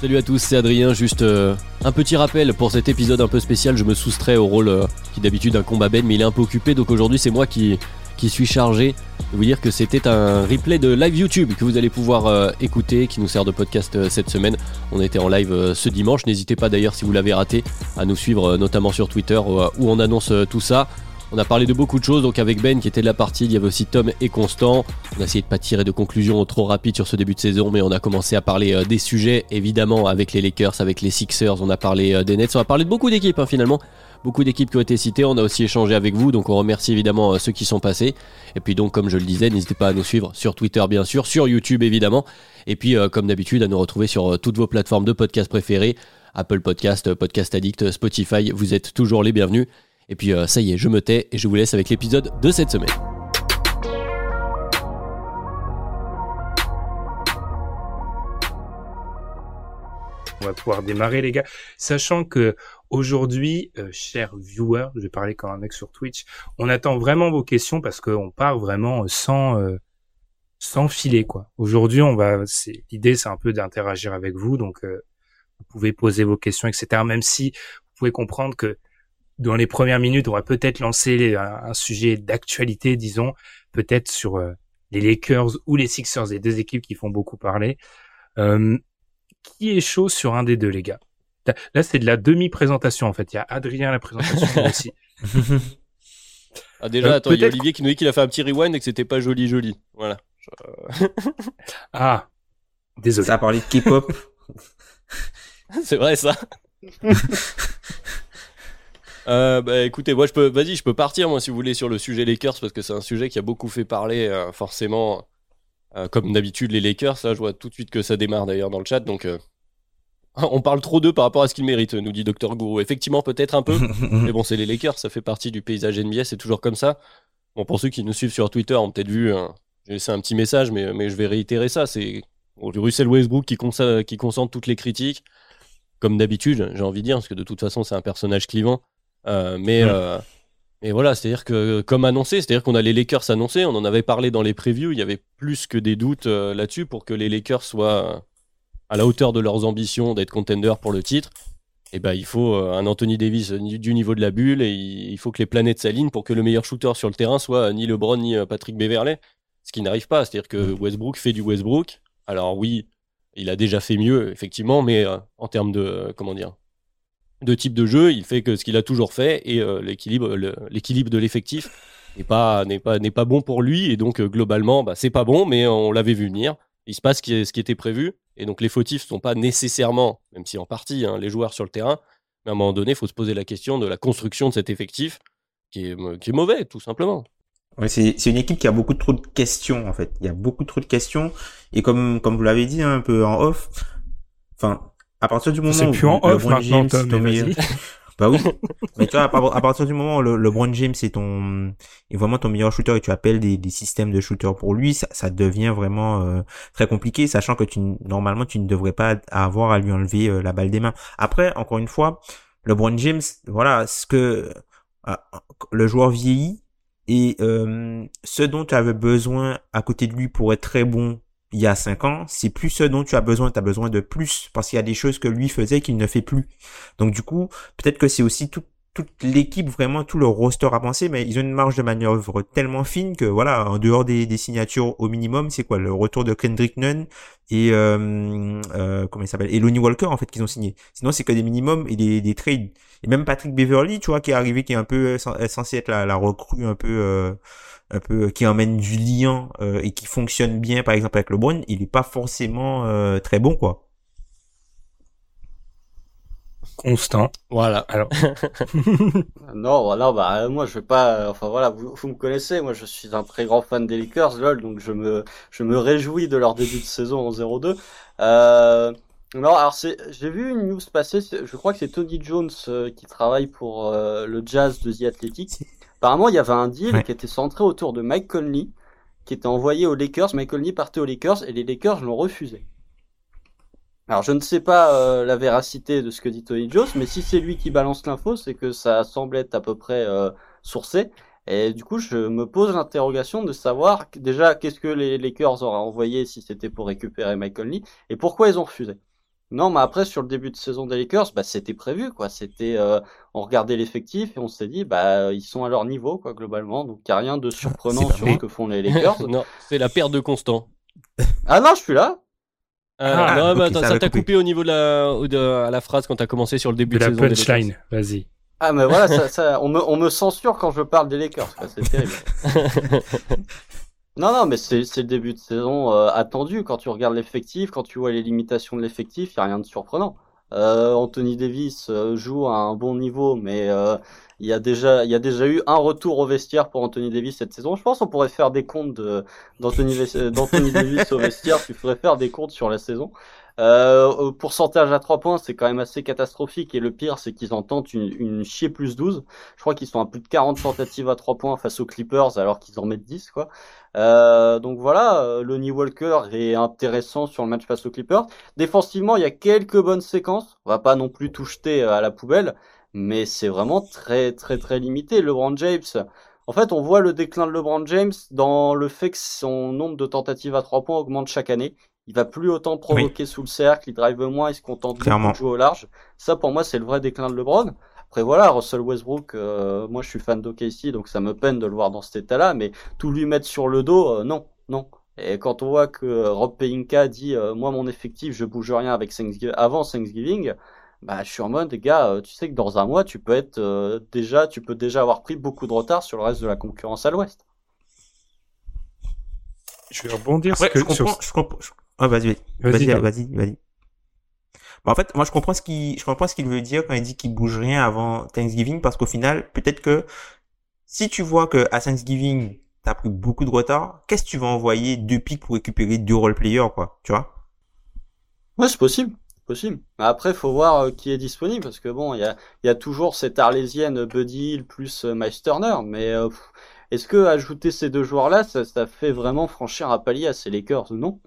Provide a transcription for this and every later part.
Salut à tous, c'est Adrien. Juste euh, un petit rappel pour cet épisode un peu spécial. Je me soustrais au rôle euh, qui d'habitude incombe Ben, mais il est un peu occupé. Donc aujourd'hui, c'est moi qui, qui suis chargé de vous dire que c'était un replay de live YouTube que vous allez pouvoir euh, écouter, qui nous sert de podcast cette semaine. On était en live ce dimanche. N'hésitez pas d'ailleurs, si vous l'avez raté, à nous suivre notamment sur Twitter où on annonce tout ça. On a parlé de beaucoup de choses, donc avec Ben qui était de la partie, il y avait aussi Tom et Constant. On a essayé de pas tirer de conclusions trop rapides sur ce début de saison, mais on a commencé à parler euh, des sujets, évidemment, avec les Lakers, avec les Sixers, on a parlé euh, des Nets, on a parlé de beaucoup d'équipes hein, finalement. Beaucoup d'équipes qui ont été citées, on a aussi échangé avec vous, donc on remercie évidemment euh, ceux qui sont passés. Et puis donc, comme je le disais, n'hésitez pas à nous suivre sur Twitter bien sûr, sur YouTube évidemment. Et puis, comme d'habitude, à nous retrouver sur toutes vos plateformes de podcast préférées. Apple Podcast, Podcast Addict, Spotify, vous êtes toujours les bienvenus. Et puis euh, ça y est, je me tais et je vous laisse avec l'épisode de cette semaine. On va pouvoir démarrer les gars, sachant que aujourd'hui, euh, chers viewers, je vais parler comme un mec sur Twitch, on attend vraiment vos questions parce qu'on part vraiment sans euh, sans filer quoi. Aujourd'hui, on va, l'idée, c'est un peu d'interagir avec vous, donc vous pouvez poser vos questions, etc. Même si vous pouvez comprendre que dans les premières minutes, on va peut-être lancer un, sujet d'actualité, disons, peut-être sur euh, les Lakers ou les Sixers, les deux équipes qui font beaucoup parler. Euh, qui est chaud sur un des deux, les gars? Là, c'est de la demi-présentation, en fait. Il y a Adrien la présentation aussi. Ah, déjà, euh, attends, il y a Olivier qui nous dit qu'il a fait un petit rewind et que c'était pas joli, joli. Voilà. ah, désolé. Ça a parlé de K-pop. c'est vrai, ça. Euh, bah, écoutez, moi je peux, vas-y, je peux partir moi si vous voulez sur le sujet Lakers parce que c'est un sujet qui a beaucoup fait parler, euh, forcément. Euh, comme d'habitude les Lakers, là je vois tout de suite que ça démarre d'ailleurs dans le chat, donc on parle trop d'eux par rapport à ce qu'ils méritent, nous dit Dr Guru. Effectivement, peut-être un peu, mais bon, c'est les Lakers, ça fait partie du paysage NBA, c'est toujours comme ça. Bon, pour ceux qui nous suivent sur Twitter, ont peut-être vu, hein, j'ai laissé un petit message, mais, mais je vais réitérer ça. C'est Russell Westbrook qui, qui concentre toutes les critiques, comme d'habitude, j'ai envie de dire, parce que de toute façon, c'est un personnage clivant. Euh, mais, euh, mais voilà, c'est-à-dire que, comme annoncé, c'est-à-dire qu'on a les Lakers annoncés, on en avait parlé dans les previews, il y avait plus que des doutes euh, là-dessus pour que les Lakers soient à la hauteur de leurs ambitions d'être contenders pour le titre. Et eh ben, il faut un Anthony Davis du niveau de la bulle et il faut que les planètes s'alignent pour que le meilleur shooter sur le terrain soit ni LeBron ni Patrick Beverley. Ce qui n'arrive pas, c'est-à-dire que Westbrook fait du Westbrook. Alors oui, il a déjà fait mieux, effectivement, mais en termes de, comment dire, de type de jeu, il fait que ce qu'il a toujours fait et euh, l'équilibre, de l'effectif n'est pas, bon pour lui et donc euh, globalement, bah, c'est pas bon, mais on l'avait vu venir. Il se passe ce qui, ce qui était prévu et donc les fautifs sont pas nécessairement, même si en partie, hein, les joueurs sur le terrain. Mais à un moment donné, il faut se poser la question de la construction de cet effectif qui est, est mauvais, tout simplement. C'est une équipe qui a beaucoup trop de questions en fait. Il y a beaucoup trop de questions et comme comme vous l'avez dit hein, un peu en off, enfin à partir du moment c'est plus en off maintenant, bah oui. Mais tu vois, à, partir du moment où le, LeBron James est ton, est vraiment ton meilleur shooter et tu appelles des, des systèmes de shooter pour lui, ça, ça devient vraiment euh, très compliqué, sachant que tu normalement tu ne devrais pas avoir à lui enlever euh, la balle des mains. Après, encore une fois, LeBron James, voilà, ce que euh, le joueur vieillit et ce dont tu avais besoin à côté de lui pour être très bon il y a cinq ans, c'est plus ce dont tu as besoin, tu as besoin de plus, parce qu'il y a des choses que lui faisait qu'il ne fait plus. Donc du coup, peut-être que c'est aussi toute l'équipe, vraiment tout le roster à penser, mais ils ont une marge de manœuvre tellement fine que voilà, en dehors des, signatures au minimum, c'est quoi le retour de Kendrick Nunn et euh, euh, comment il s'appelle Walker en fait qu'ils ont signé. Sinon c'est que des minimums et des, des trades. Et même Patrick Beverly, tu vois, qui est arrivé, qui est un peu censé être la, recrue un peu euh, un peu qui emmène du lien et qui fonctionne bien, par exemple avec LeBron, il est pas forcément très bon, quoi. Constant. Voilà. Alors. non, voilà, bah moi je vais pas. Enfin voilà, vous, vous me connaissez, moi je suis un très grand fan des Lakers, lol, donc je me je me réjouis de leur début de saison en 0-2. Euh, non, alors c'est, j'ai vu une news passer, je crois que c'est Tony Jones euh, qui travaille pour euh, le Jazz de The Athletic. Apparemment, il y avait un deal qui était centré autour de Mike Conley, qui était envoyé aux Lakers. Mike Conley partait aux Lakers et les Lakers l'ont refusé. Alors je ne sais pas euh, la véracité de ce que dit Tony Jones, mais si c'est lui qui balance l'info, c'est que ça semble être à peu près sourcé. Et du coup, je me pose l'interrogation de savoir déjà qu'est-ce que les Lakers auraient envoyé si c'était pour récupérer Mike Conley et pourquoi ils ont refusé. Non, mais après sur le début de saison des Lakers, bah c'était prévu quoi. C'était euh, on regardait l'effectif et on s'est dit bah ils sont à leur niveau quoi globalement. Donc il y a rien de surprenant sur ce que font les Lakers. non, c'est la perte de Constant. ah non, je suis là. Ah, ah non, bah, ça t'a coupé au niveau de la, de, à la phrase quand t'as commencé sur le début de, de la punchline. Vas-y. Ah mais voilà, ça, ça, on, me, on me censure quand je parle des Lakers, c'est terrible. Non, non, mais c'est le début de saison euh, attendu. Quand tu regardes l'effectif, quand tu vois les limitations de l'effectif, il n'y a rien de surprenant. Euh, Anthony Davis euh, joue à un bon niveau, mais il y a déjà y a déjà eu un retour au vestiaire pour Anthony Davis cette saison. Je pense qu'on pourrait faire des comptes d'Anthony Davis au vestiaire. Tu ferais faire des comptes sur la saison. Euh, pourcentage à 3 points, c'est quand même assez catastrophique. Et le pire, c'est qu'ils en tentent une, une chier plus 12. Je crois qu'ils sont à plus de 40 tentatives à 3 points face aux Clippers, alors qu'ils en mettent 10, quoi. Euh, donc voilà, euh, Lonnie Walker est intéressant sur le match face aux Clippers. Défensivement, il y a quelques bonnes séquences. On va pas non plus tout jeter euh, à la poubelle, mais c'est vraiment très très très limité. LeBron James, en fait, on voit le déclin de LeBron James dans le fait que son nombre de tentatives à 3 points augmente chaque année il va plus autant provoquer sous le cercle, il drive moins, il se contente de jouer au large. Ça, pour moi, c'est le vrai déclin de LeBron. Après voilà, Russell Westbrook, euh, moi je suis fan d'OKC, donc ça me peine de le voir dans cet état-là, mais tout lui mettre sur le dos, euh, non, non. Et quand on voit que euh, Rob Pelinka dit, moi mon effectif, je bouge rien avec Thanksgiving, avant Thanksgiving, bah je suis en mode, gars, tu sais que dans un mois, tu peux être déjà, tu peux déjà avoir pris beaucoup de retard sur le reste de la concurrence à l'Ouest. Je vais rebondir sur... je comprends, ah, vas-y, vas-y, vas-y, vas-y. Bah, en fait, moi, je comprends ce qu'il, je comprends ce qu'il veut dire quand il dit qu'il bouge rien avant Thanksgiving, parce qu'au final, peut-être que si tu vois que à Thanksgiving, t'as pris beaucoup de retard, qu'est-ce que tu vas envoyer deux pics pour récupérer deux role-players, quoi, tu vois? Ouais, c'est possible. Possible. Après, faut voir euh, qui est disponible, parce que bon, il y a, y a toujours cette arlésienne Buddy Hill plus euh, Miles Turner, mais euh, est-ce que ajouter ces deux joueurs-là, ça, ça fait vraiment franchir un palier à ces Lakers ou non?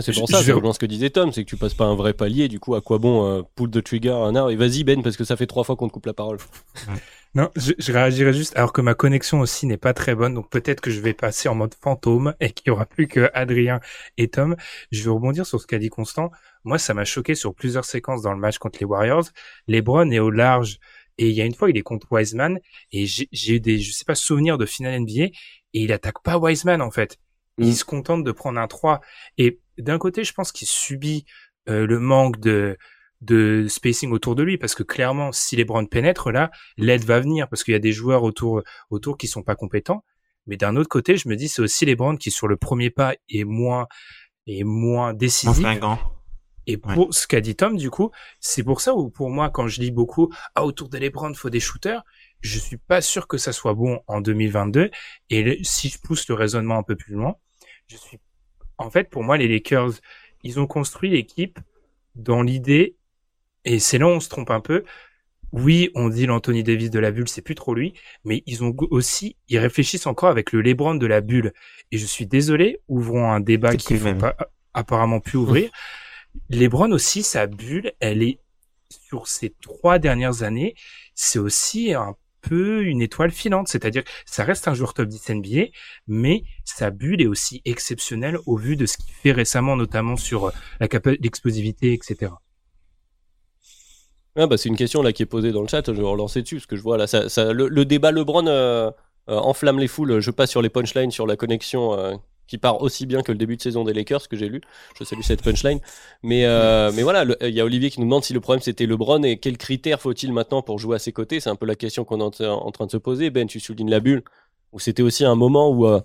C'est pour ça, je... ce que disait Tom, c'est que tu passes pas un vrai palier, du coup, à quoi bon euh, pull de trigger un arbre Et vas-y Ben, parce que ça fait trois fois qu'on te coupe la parole. non, je, je, réagirais juste, alors que ma connexion aussi n'est pas très bonne, donc peut-être que je vais passer en mode fantôme et qu'il y aura plus que Adrien et Tom. Je vais rebondir sur ce qu'a dit Constant. Moi, ça m'a choqué sur plusieurs séquences dans le match contre les Warriors. LeBron est au large et il y a une fois, il est contre Wiseman et j'ai eu des, je sais pas, souvenirs de finale NBA et il attaque pas Wiseman en fait. Il mm. se contente de prendre un 3 et d'un côté, je pense qu'il subit euh, le manque de de spacing autour de lui parce que clairement si les Browns pénètrent là l'aide va venir parce qu'il y a des joueurs autour autour qui sont pas compétents. Mais d'un autre côté je me dis c'est aussi les Browns qui sur le premier pas est moins est moins décisif et pour ce qu'a dit Tom du coup c'est pour ça où pour moi quand je lis beaucoup ah autour de les Browns faut des shooters je suis pas sûr que ça soit bon en 2022 et si je pousse le raisonnement un peu plus loin je suis en fait, pour moi, les Lakers, ils ont construit l'équipe dans l'idée, et c'est là où on se trompe un peu. Oui, on dit l'Anthony Davis de la bulle, c'est plus trop lui, mais ils ont aussi, ils réfléchissent encore avec le LeBron de la bulle. Et je suis désolé, ouvrons un débat qui ne pas apparemment pu ouvrir. LeBron aussi, sa bulle, elle est sur ces trois dernières années, c'est aussi un une étoile filante, c'est-à-dire ça reste un joueur top 10 NBA, mais sa bulle est aussi exceptionnelle au vu de ce qu'il fait récemment, notamment sur euh, la l'explosivité, etc. Ah bah c'est une question là qui est posée dans le chat, je vais relancer dessus parce que je vois là ça, le, débat LeBron euh, euh, enflamme les foules. Je passe sur les punchlines sur la connexion qui part aussi bien que le début de saison des Lakers que j'ai lu. Je salue cette punchline. Mais, euh, mais voilà, il y a Olivier qui nous demande si le problème c'était LeBron et quels critères faut-il maintenant pour jouer à ses côtés? C'est un peu la question qu'on est en train de se poser. Ben, tu soulignes la bulle, où c'était aussi un moment où, euh,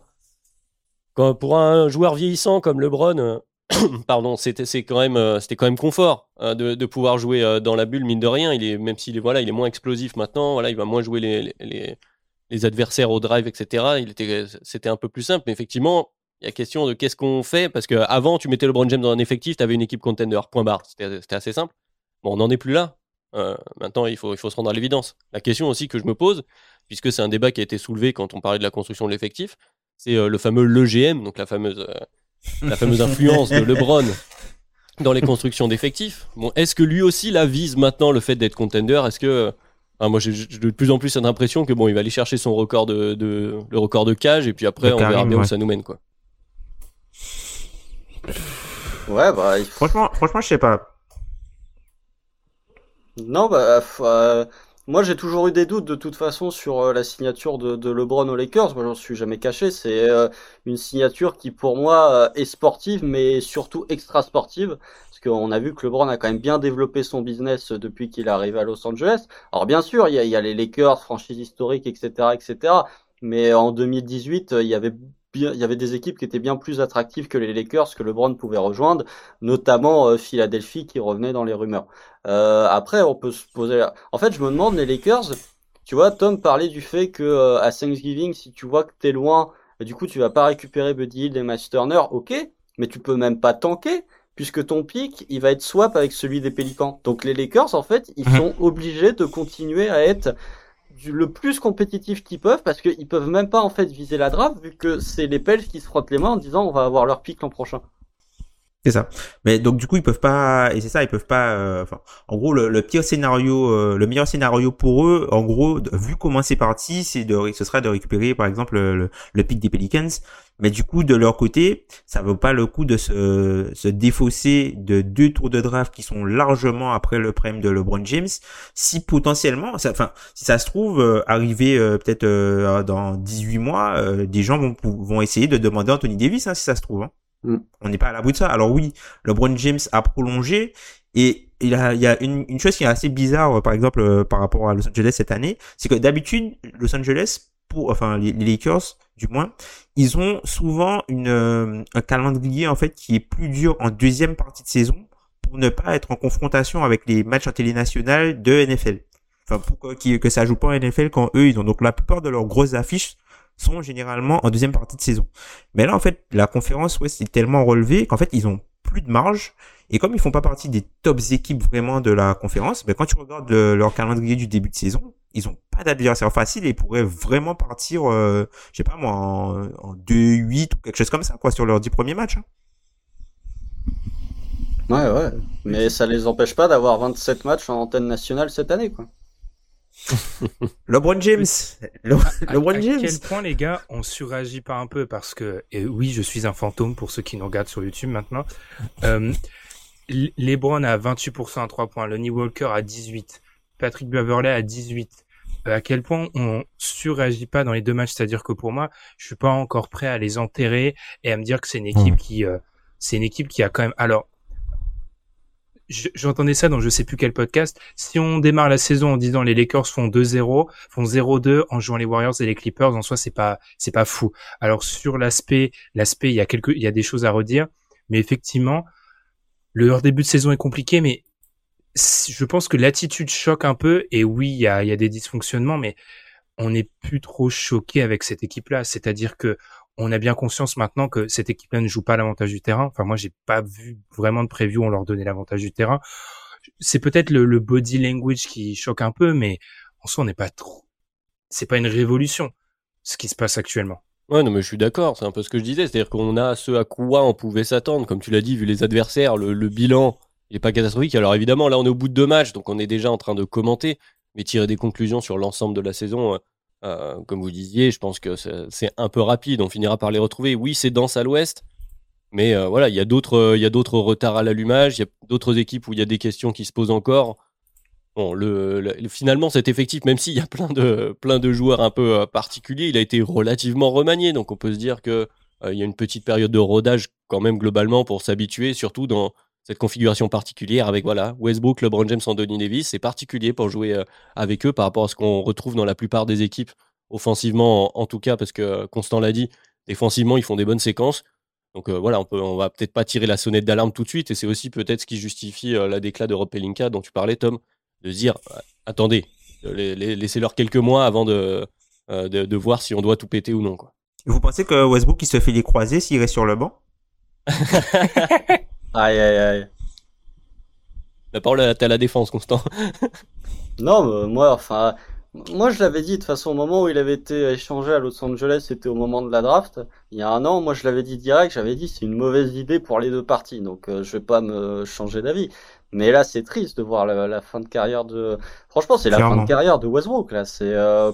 pour un joueur vieillissant comme LeBron, euh, pardon, c'était c'est quand même c'était quand même confort de, de, pouvoir jouer dans la bulle mine de rien. Il est même s'il est voilà, il est moins explosif maintenant. Voilà, il va moins jouer les, les, les adversaires au drive, etc. Il était c'était un peu plus simple, mais effectivement il y a question de qu'est-ce qu'on fait parce que avant tu mettais LeBron James dans un effectif, tu avais une équipe contender, point barre. C'était assez simple. Bon, on n'en est plus là. Euh, maintenant, il faut, il faut se rendre à l'évidence. La question aussi que je me pose, puisque c'est un débat qui a été soulevé quand on parlait de la construction de l'effectif, c'est euh, le fameux LeGM, donc la fameuse, euh, la fameuse influence de LeBron dans les constructions d'effectifs. Bon, est-ce que lui aussi la vise maintenant le fait d'être contender? Est-ce que moi, j'ai de plus en plus cette impression que bon, il va aller chercher son record de, de le record de cage et puis après, on verra bien où ça nous mène, quoi. Ouais, bah. Franchement, franchement, je sais pas. Non, bah. Euh, moi, j'ai toujours eu des doutes de toute façon sur euh, la signature de, LeBron aux Lakers. Moi, j'en suis jamais caché. C'est euh, une signature qui, pour moi, est sportive, mais surtout extra sportive. Parce qu'on a vu que LeBron a quand même bien développé son business depuis qu'il est arrivé à Los Angeles. Alors, bien sûr, il y a, y a les Lakers, franchise historique, etc., etc. Mais en 2018, il y avait il y avait des équipes qui étaient bien plus attractives que les Lakers que LeBron pouvait rejoindre, notamment euh, Philadelphie qui revenait dans les rumeurs. Euh, après, on peut se poser. En fait, je me demande les Lakers. Tu vois, Tom parlait du fait que euh, à Thanksgiving, si tu vois que t'es loin, du coup, tu vas pas récupérer Buddy Hill et Miles Turner, ok, mais tu peux même pas tanker puisque ton pic, il va être swap avec celui des Pélicans. Donc les Lakers, en fait, ils mhm. sont obligés de continuer à être le plus compétitif qu'ils peuvent parce qu'ils peuvent même pas en fait viser la draft vu que c'est les Pels qui se frottent les mains en disant on va avoir leur pic l'an prochain. C'est ça. Mais donc du coup ils peuvent pas et c'est ça ils peuvent pas. Euh, enfin, en gros le, pire scénario, euh, le meilleur scénario pour eux, en gros vu comment c'est parti, c'est de ce serait de récupérer par exemple le, le pic des Pelicans. Mais du coup de leur côté, ça vaut pas le coup de se, se défausser de deux tours de draft qui sont largement après le prime de LeBron James. Si potentiellement, enfin si ça se trouve euh, arriver peut-être dans 18 mois, des gens vont vont essayer de demander Anthony Davis hein, si ça se trouve. Hein. Mm. On n'est pas à l'abri de ça. Alors oui, LeBron James a prolongé et il y a, une, chose qui est assez bizarre, euh, par exemple, euh, par rapport à Los Angeles cette année, c'est que d'habitude, Los Angeles, pour, enfin les, Lakers, du moins, ils ont souvent une, euh, un calendrier en fait qui est plus dur en deuxième partie de saison pour ne pas être en confrontation avec les matchs en télé de NFL. Enfin, pour que ça joue pas en NFL quand eux, ils ont donc la plupart de leurs grosses affiches sont généralement en deuxième partie de saison. Mais là, en fait, la conférence ouais, c'est tellement relevé qu'en fait, ils ont plus de marge. Et comme ils font pas partie des tops équipes vraiment de la conférence, ben, quand tu regardes leur calendrier du début de saison, ils ont pas d'adversaire facile et ils pourraient vraiment partir, euh, je sais pas moi, en, en 2-8 ou quelque chose comme ça, quoi, sur leurs 10 premiers matchs. Hein. Ouais, ouais. Mais ça les empêche pas d'avoir 27 matchs en antenne nationale cette année, quoi. LeBron James. LeBron James. À quel point les gars on suragit pas un peu parce que et oui je suis un fantôme pour ceux qui nous regardent sur YouTube maintenant. Euh, LeBron a 28% à 3 points, Lonnie Walker à 18%, Patrick Beverley à 18. Euh, à quel point on suragit pas dans les deux matchs, c'est-à-dire que pour moi, je suis pas encore prêt à les enterrer et à me dire que c'est une équipe hmm. qui euh, c'est une équipe qui a quand même alors j'entendais ça dans je sais plus quel podcast. Si on démarre la saison en disant les Lakers font 2-0, font 0-2 en jouant les Warriors et les Clippers, en soi c'est pas c'est pas fou. Alors sur l'aspect l'aspect il y a quelques il y a des choses à redire, mais effectivement le leur début de saison est compliqué, mais je pense que l'attitude choque un peu et oui il y a y a des dysfonctionnements, mais on n'est plus trop choqué avec cette équipe là. C'est-à-dire que on a bien conscience maintenant que cette équipe-là ne joue pas l'avantage du terrain. Enfin, moi, j'ai pas vu vraiment de preview on leur donnait l'avantage du terrain. C'est peut-être le, body language qui choque un peu, mais en soi, on n'est pas trop. C'est pas une révolution ce qui se passe actuellement. Ouais, non, mais je suis d'accord. C'est un peu ce que je disais. C'est-à-dire qu'on a ce à quoi on pouvait s'attendre. Comme tu l'as dit, vu les adversaires, le, bilan, il est pas catastrophique. Alors évidemment, là, on est au bout de deux matchs, donc on est déjà en train de commenter, mais tirer des conclusions sur l'ensemble de la saison, euh, euh, comme vous disiez, je pense que c'est un peu rapide. On finira par les retrouver. Oui, c'est dense à l'ouest, mais euh, voilà, il y a d'autres, il y a d'autres retards à l'allumage. Il y a d'autres équipes où il y a des questions qui se posent encore. Bon, le, finalement, cet effectif, même s'il y a plein de, plein de joueurs un peu euh, particuliers, il a été relativement remanié. Donc, on peut se dire que il y a une petite période de rodage quand même globalement pour s'habituer, surtout dans cette configuration particulière avec voilà Westbrook, LeBron James, Anthony Davis. C'est particulier pour jouer avec eux par rapport à ce qu'on retrouve dans la plupart des équipes offensivement en, tout cas parce que Constant l'a dit, défensivement ils font des bonnes séquences. Donc voilà, on peut, on va peut-être pas tirer la sonnette d'alarme tout de suite et c'est aussi peut-être ce qui justifie la déclat de Rob Pelinka dont tu parlais Tom, de dire attendez, laissez-leur quelques mois avant de, de, de, voir si on doit tout péter ou non quoi. Vous pensez que Westbrook il se fait les croiser s'il reste sur le banc? Aïe aïe aïe. La parole est à la défense, Constant. non, moi, enfin, moi je l'avais dit de toute façon au moment où il avait été échangé à Los Angeles, c'était au moment de la draft. Il y a un an, moi je l'avais dit direct, j'avais dit c'est une mauvaise idée pour les deux parties, donc euh, je vais pas me changer d'avis. Mais là, c'est triste de voir la, fin de carrière de. Franchement, c'est la fin de carrière de Westbrook. Là, c'est. Euh,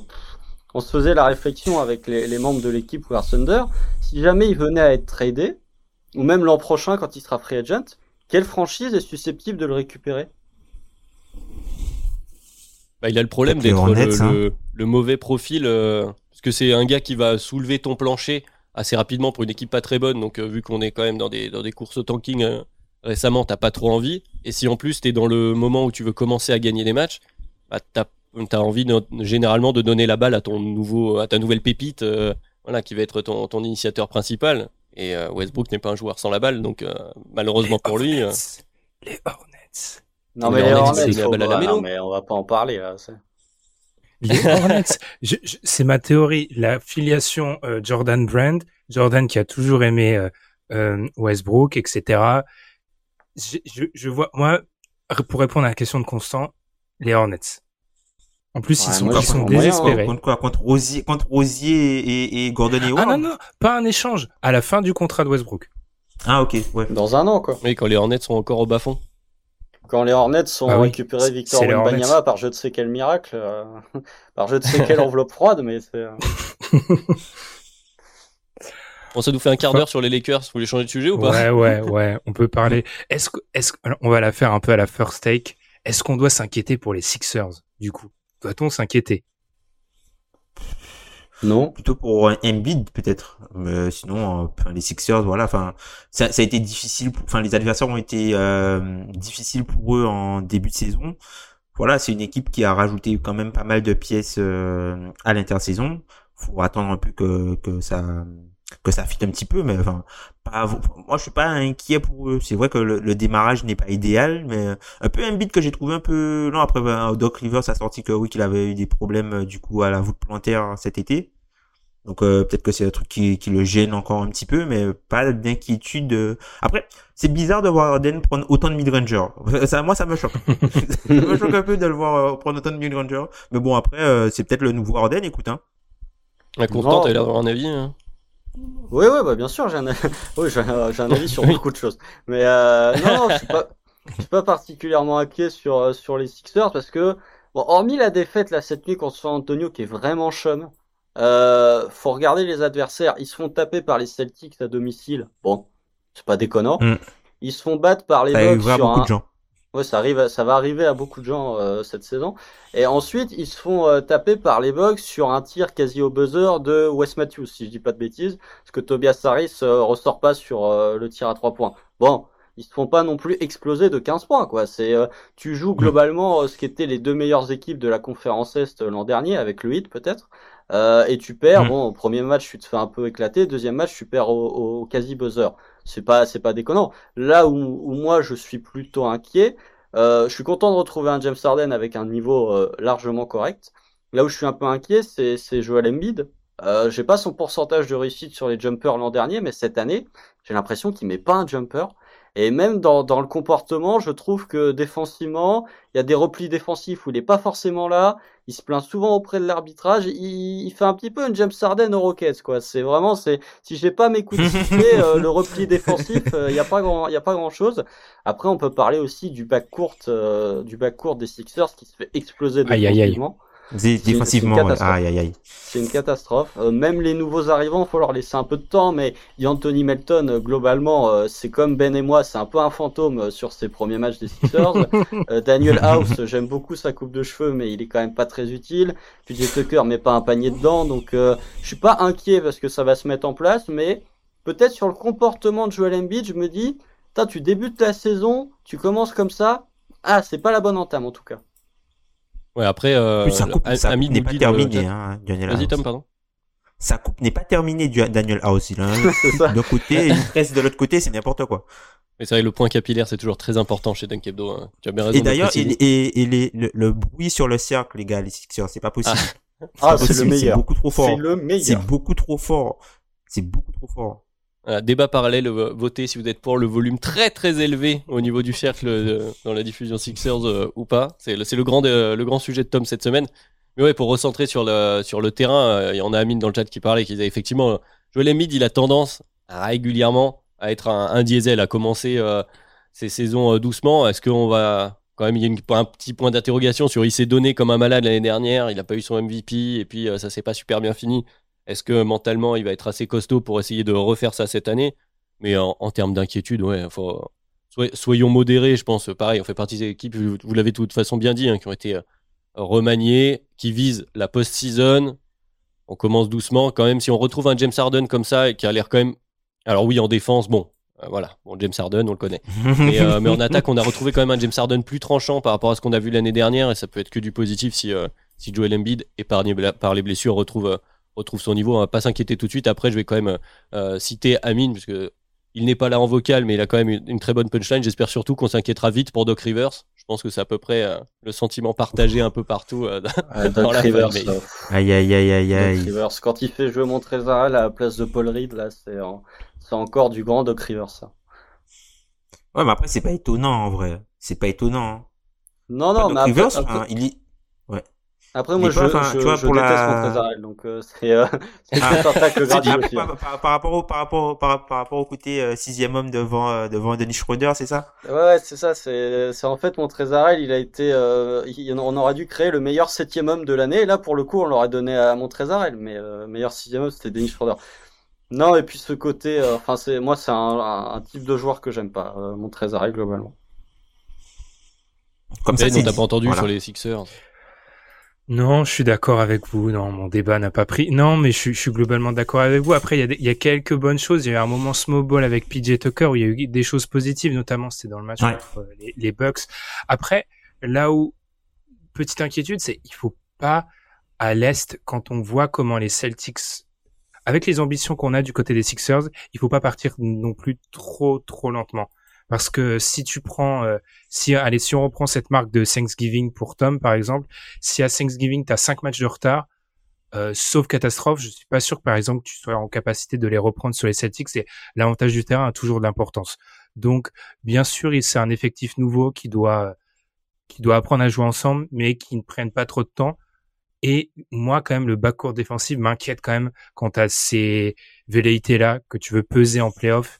on se faisait la réflexion avec les, les membres de l'équipe War Thunder. Si jamais il venait à être tradé, ou même l'an prochain quand il sera free agent, quelle franchise est susceptible de le récupérer? Bah, Il a le problème d'être le, hein. le, mauvais profil, euh, parce que c'est un gars qui va soulever ton plancher assez rapidement pour une équipe pas très bonne, donc euh, vu qu'on est quand même dans des, dans des courses au tanking euh, récemment, t'as pas trop envie, et si en plus t'es dans le moment où tu veux commencer à gagner des matchs, bah, t'as as envie généralement de donner la balle à ton nouveau, à ta nouvelle pépite, voilà, qui va être ton, ton initiateur principal. Et euh, Westbrook n'est pas un joueur sans la balle, donc euh, malheureusement pour lui. Euh, les Hornets. Non, mais les Hornets, la mais on va pas en parler là. Les Hornets, c'est ma théorie. La filiation Jordan Brand, Jordan qui a toujours aimé Westbrook, etc. Je, je, je, vois, moi, pour répondre à la question de Constant, les Hornets. En plus, ils sont, ils sont désespérés. Contre quoi? Contre Rosier, contre Rosier et, et Gordon et Ah non, non, pas un échange. À la fin du contrat de Westbrook. Ah ok, ouais. Dans un an, quoi. Oui, quand les Hornets sont encore au bas-fond. Quand les Hornets sont bah récupérés Victor Wembanyama par je ne sais quel miracle, euh, par je ne sais quelle enveloppe froide, mais c'est... Euh. Bon, ça nous fait un quart d'heure sur les Lakers. Vous voulez changer de sujet ou pas? Ouais, ouais, ouais. On peut parler. Est-ce que, est-ce on va la faire un peu à la first take. Est-ce qu'on doit s'inquiéter pour les Sixers, du coup? Doit-on s'inquiéter? Non. Plutôt pour un Embiid peut-être. Mais sinon, euh, les Sixers, voilà. Enfin, ça, ça, a été difficile. Enfin, les adversaires ont été euh, difficiles pour eux en début de saison. Voilà, c'est une équipe qui a rajouté quand même pas mal de pièces euh, à l'intersaison. Faut attendre un peu que que ça que ça fit un petit peu, mais enfin, pas, moi je suis pas inquiet pour eux. C'est vrai que le, démarrage n'est pas idéal, mais un peu un beat que j'ai trouvé un peu non après ben, Doc Rivers a sorti que oui qu'il avait eu des problèmes euh, du coup à la voûte plantaire cet été. Donc euh, peut-être que c'est un truc qui, qui, le gêne encore un petit peu, mais pas d'inquiétude. Après, c'est bizarre de voir Arden prendre autant de mid-ranger. Ça, moi, ça me choque. ça me choque un peu de le voir euh, prendre autant de mid-ranger. Mais bon, après, c'est peut-être le nouveau Arden, écoute. Hein. La constante, elle a un avis. Hein. Oui, oui, bah, bien sûr, j'ai un, oui, j'ai un, avis sur beaucoup de choses. Mais euh, non, non, je suis pas, je suis pas particulièrement inquiet sur euh, sur les Sixers parce que, bon, hormis la défaite là cette nuit contre San Antonio qui est vraiment chum, euh, faut regarder les adversaires. Ils se font taper par les Celtics à domicile. Bon, c'est pas déconnant. Mm. Ils se font battre par les Bucks sur un. De gens. Ouais, ça arrive, ça va arriver à beaucoup de gens euh, cette saison. Et ensuite, ils se font euh, taper par les Bucks sur un tir quasi au buzzer de Wes Matthews, si je dis pas de bêtises, parce que Tobias Harris euh, ressort pas sur le tir à trois points. Bon, ils se font pas non plus exploser de 15 points, quoi. C'est, tu joues mm. globalement ce qui était les deux meilleures équipes de la conférence Est l'an dernier, avec le hit peut-être, et tu perds. Mm. Bon, au premier match, tu te fais un peu éclater. Deuxième match, tu perds au, au quasi buzzer c'est pas c'est pas déconnant. Là où, où, moi je suis plutôt inquiet, euh, je suis content de retrouver un James Harden avec un niveau euh, largement correct. Là où je suis un peu inquiet, c'est c'est Joel Embiid. Euh, j'ai pas son pourcentage de réussite sur les jumpers l'an dernier, mais cette année, j'ai l'impression qu'il met pas un jumper. Et même dans, dans le comportement, je trouve que défensivement, il y a des replis défensifs où il n'est pas forcément là. Il se plaint souvent auprès de l'arbitrage. Il, il, fait un petit peu une James Harden aux Rockets, quoi. C'est vraiment, c'est si j'ai pas mes coups de sifflet, euh, le repli défensif, euh, il n'y a pas grand, il y a pas grand chose. Après, on peut parler aussi du back court, euh, du back court des Sixers qui se fait exploser défensivement. Défensivement, C'est une catastrophe. Euh, même les nouveaux arrivants, faut leur laisser un peu de temps, mais Anthony Melton, euh, globalement, euh, c'est comme Ben et moi, c'est un peu un fantôme sur ses premiers matchs des Sixers. Daniel House, j'aime beaucoup sa coupe de cheveux, mais il est quand même pas très utile. PJ Tucker met pas un panier dedans, donc je suis pas inquiet parce que ça va se mettre en place, mais peut-être sur le comportement de Joel Embiid, je me dis, tu débutes la saison, tu commences comme ça, ah, c'est pas la bonne entame en tout cas. Ouais, après, euh, sa coupe, n'est pas terminée, hein, Vas-y Tom, pardon. Sa coupe n'est pas terminée, Daniel House. Il a d'un côté, une presse de l'autre côté, c'est n'importe quoi. Mais c'est vrai, le point capillaire, c'est toujours très important chez Dunk Hebdo. Hein. Tu as bien raison. Et d'ailleurs, et, et, le, bruit sur le cercle, les gars, les Sixers, c'est pas possible. Ah, c'est le meilleur. C'est beaucoup trop fort. C'est le meilleur. C'est beaucoup trop fort. C'est beaucoup trop fort. Débat parallèle, euh, votez si vous êtes pour le volume très très élevé au niveau du cercle euh, dans la diffusion Sixers euh, ou pas. C'est le, grand, le grand sujet de Tom cette semaine. Mais ouais, pour recentrer sur le, terrain, il y en a Amine dans le chat qui parlait, qui disait effectivement, Joel Embiid, il a tendance régulièrement à être un, diesel, à commencer ces saisons doucement. Est-ce qu'on va quand même, il y a un petit point d'interrogation sur il s'est donné comme un malade l'année dernière, il n'a pas eu son MVP et puis ça s'est pas super bien fini. Est-ce que mentalement, il va être assez costaud pour essayer de refaire ça cette année? Mais en, termes d'inquiétude, ouais, faut, soyons modérés, je pense. Pareil, on fait partie des équipes, vous, l'avez de toute façon bien dit, hein, qui ont été euh, remaniées, qui visent la post-season. On commence doucement. Quand même, si on retrouve un James Harden comme ça, qui a l'air quand même. Alors oui, en défense, bon, euh, voilà, bon, James Harden, on le connaît. Euh, mais, en attaque, on a retrouvé quand même un James Harden plus tranchant par rapport à ce qu'on a vu l'année dernière, et ça peut être que du positif si, si Joel Embiid, épargné par les blessures, retrouve retrouve son niveau. On va pas s'inquiéter tout de suite. Après, je vais quand même euh, citer Amine, puisque il n'est pas là en vocal, mais il a quand même une, très bonne punchline. J'espère surtout qu'on s'inquiétera vite pour Doc Rivers. Je pense que c'est à peu près euh, le sentiment partagé un peu partout euh, dans, la Rivers, Aïe aïe aïe aïe aïe. Rivers, quand il fait jouer Montrezl à la place de Paul Reed, là, c'est encore du grand Doc Rivers. Ça. Ouais, mais après c'est pas étonnant en vrai. C'est pas étonnant. Hein. Non non, mais Rivers, après... il ouais. Après, moi, je, je, tu vois, je, pour déteste la... donc euh, c'est euh, c'est ah. aussi. Par, par, par, rapport au par rapport par, par rapport au côté euh, sixième homme devant euh, devant Denis Schroeder, c'est ça? Ouais, c'est ça. C'est c'est en fait mon Montrezarel, il a été, euh, on aurait dû créer le meilleur septième homme de l'année. Et là, pour le coup, on l'aurait donné à Montrezarel, mais euh, meilleur sixième homme, c'était Denis Schroeder. Non, et puis ce côté, enfin c'est moi, c'est un, un, type de joueur que j'aime pas, euh, Montrezarel globalement. Comme ça, on t'a pas entendu sur les Sixers. Non, je suis d'accord avec vous. Non, mon débat n'a pas pris. Non, mais je, suis globalement d'accord avec vous. Après, il y, a y, a quelques bonnes choses. Il y a eu un moment small avec PJ Tucker où il y a eu des choses positives, notamment c'était dans le match contre les, les, Bucks. Après, là où petite inquiétude, c'est il faut pas à l'est quand on voit comment les Celtics, avec les ambitions qu'on a du côté des Sixers, il faut pas partir non plus trop trop lentement. Parce que si tu prends, euh, si, allez, si on reprend cette marque de Thanksgiving pour Tom, par exemple, si à Thanksgiving, tu as cinq matchs de retard, euh, sauf catastrophe, je suis pas sûr que, par exemple, tu sois en capacité de les reprendre sur les Celtics et l'avantage du terrain a toujours de l'importance. Donc, bien sûr, c'est un effectif nouveau qui doit, qui doit apprendre à jouer ensemble, mais qui ne prennent pas trop de temps. Et moi, quand même, le backcourt défensif m'inquiète quand même quant à ces velléités-là que tu veux peser en playoff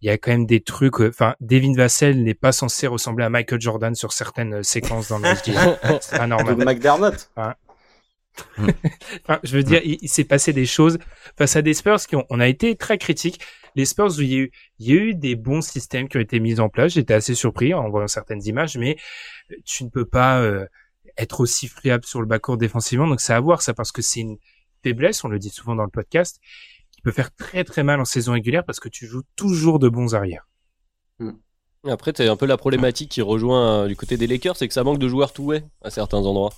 il y a quand même des trucs. Euh, enfin, Devin Vassell n'est pas censé ressembler à Michael Jordan sur certaines euh, séquences dans le C'est pas normal. McDermott. Enfin, je veux dire, il, s'est passé des choses face à des Spurs qui ont. On a été très critiques. Les Spurs, il y, a eu, il y a eu des bons systèmes qui ont été mis en place. J'étais assez surpris en voyant certaines images, mais tu ne peux pas euh, être aussi friable sur le bas-court défensivement. Donc c'est à voir ça parce que c'est une faiblesse. On le dit souvent dans le podcast qui peut faire très très mal en saison régulière parce que tu joues toujours de bons arrières. Hmm. Après, c'est un peu la problématique qui rejoint euh, du côté des Lakers, c'est que ça manque de joueurs two-way à certains endroits.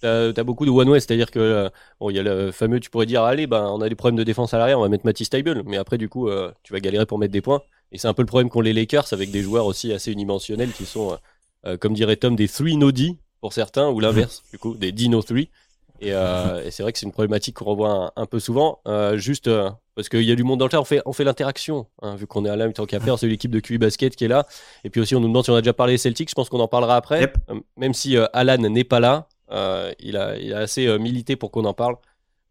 T'as as beaucoup de one-way, c'est-à-dire que euh, il y a le fameux, tu pourrais dire, allez, ben, on a des problèmes de défense à l'arrière, on va mettre Matisse Table, mais après, du coup, euh, tu vas galérer pour mettre des points. Et c'est un peu le problème qu'ont les Lakers avec des joueurs aussi assez unidimensionnels qui sont, comme dirait Tom, des 3 no D pour certains, ou l'inverse, du coup, des D no 3. Euh, et, c'est vrai que c'est une problématique qu'on revoit un, peu souvent, euh, juste euh, parce qu'il y a du monde dans le chat, on fait, on fait l'interaction, hein, vu qu'on est à là, tant qu'à faire, c'est l'équipe de QI Basket qui est là. Et puis aussi, on nous demande si on a déjà parlé des Celtics, je pense qu'on en parlera après. même si Alan n'est pas là, il, a, il a assez milité pour qu'on en parle.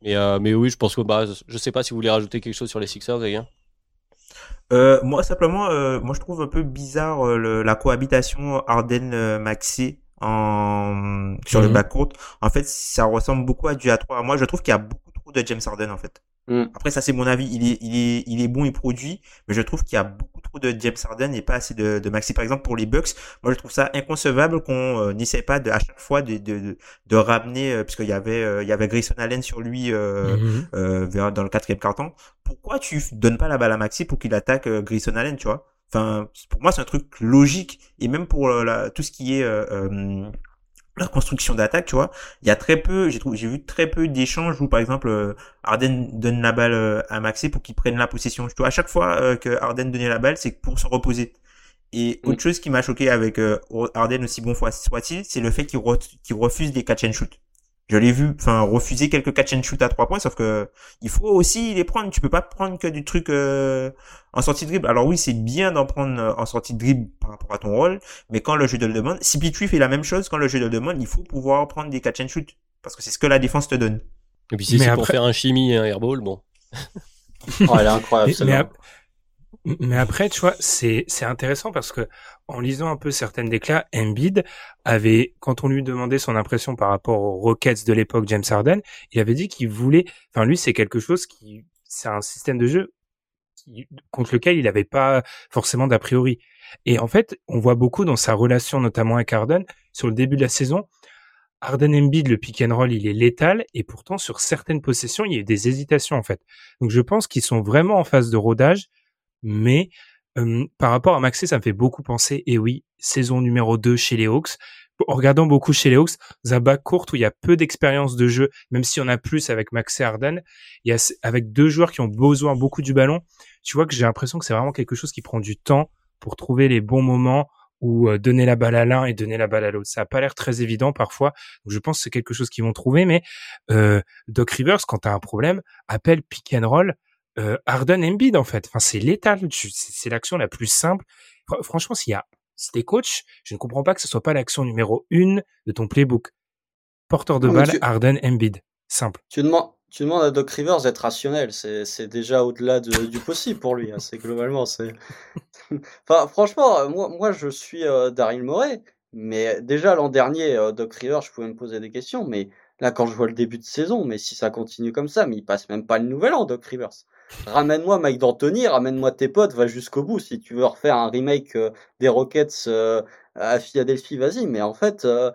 Mais, mais oui, je pense que bah, je sais pas si vous voulez rajouter quelque chose sur les Sixers, les gars. moi simplement, moi je trouve un peu bizarre la cohabitation Arden-Maxi en sur le mhm. backcourt. En fait, ça ressemble beaucoup à du A3. Moi, je trouve qu'il y a beaucoup trop de James Harden en fait. Mm. Après, ça c'est mon avis. Il est, il est, il est bon, il produit, mais je trouve qu'il y a beaucoup trop de James Harden et pas assez de, de Maxi. Par exemple, pour les Bucks, moi je trouve ça inconcevable qu'on euh, n'essaie pas de, à chaque fois de, de, de ramener, euh, puisqu'il y avait euh, il y avait Grayson Allen sur lui euh, vers- dans le quatrième carton. Pourquoi tu donnes pas la balle à Maxi pour qu'il attaque euh, Grayson Allen, tu vois? Enfin, pour moi c'est un truc logique et même pour euh, la, tout ce qui est euh, euh, la construction d'attaque, tu vois, il y a très peu, j'ai trouvé, j'ai vu très peu d'échanges où par exemple euh, Harden donne la balle à Maxi pour qu'il prenne la possession. Tu vois, à chaque fois que Harden donnait la balle, c'est pour se reposer. Et Mm. autre chose qui m'a choqué avec Harden aussi bon soit-il, c'est le fait qu'il re- qu'il refuse les catch and shoot. Je l'ai vu, enfin refuser quelques catch and shoot à trois points, sauf que il faut aussi les prendre. Tu peux pas prendre que du truc euh, en sortie de dribble. Alors oui, c'est bien d'en prendre euh, en sortie de dribble par rapport à ton rôle, mais quand le jeu te le demande, si Pitui fait la même chose, quand le jeu te le demande, il faut pouvoir prendre des catch and shoot parce que c'est ce que la défense te donne. Et puis si Mais c'est pour après- faire un chimie et un airball, bon. Oh, elle est incroyable, Mais, mais celle-là. ap- mais après, tu vois, c'est c'est intéressant parce que en lisant un peu certaines déclats, Embiid avait, quand on lui demandait son impression par rapport aux Rockets de l'époque, James Harden, il avait dit qu'il voulait, enfin lui, c'est quelque chose qui, c'est un système de jeu contre lequel il n'avait pas forcément d'a priori. Et en fait, on voit beaucoup dans sa relation, notamment avec Harden, sur le début de la saison. Harden Embiid, le pick and roll, il est létal, et pourtant sur certaines possessions, il y a eu des hésitations en fait. Donc je pense qu'ils sont vraiment en phase de rodage, mais par rapport à Maxé, ça me fait beaucoup penser, et oui, saison numéro 2 chez les Hawks. En regardant beaucoup chez les Hawks, dans un bac court où il y a peu d'expérience de jeu, même si on a plus avec Maxé Harden, il y a avec deux joueurs qui ont besoin beaucoup du ballon, tu vois que j'ai l'impression que c'est vraiment quelque chose qui prend du temps pour trouver les bons moments ou euh, donner la balle à l'un et donner la balle à l'autre. Ça a pas l'air très évident parfois. Donc je pense que c'est quelque chose qu'ils vont trouver, mais euh, Doc Rivers, quand tu as un problème, appelle pick roll euh, Harden Embiid en fait. Enfin, c'est létal. C'est l'action la plus simple. Fr- franchement, s'il y a, si t'es coach, je ne comprends pas que ce soit pas l'action numéro une de ton playbook. Porteur de Non, mais balle, tu- Harden Embiid. Simple. Tu demandes, tu demandes à Doc Rivers d'être rationnel, c'est déjà au-delà de- du possible pour lui. hein, C'est globalement, c'est. enfin, franchement, euh, moi, moi, je suis euh, Daryl Morey, mais déjà l'an dernier, euh, Doc Rivers, je pouvais me poser des questions, mais là, quand je vois le début de saison, mais si ça continue comme ça, mais il passe même pas le nouvel an, Doc Rivers. Ramène-moi Mike D'Antoni, ramène-moi tes potes, va jusqu'au bout. Si tu veux refaire un remake euh, des Rockets euh, à Philadelphie, vas-y. Mais en fait, euh,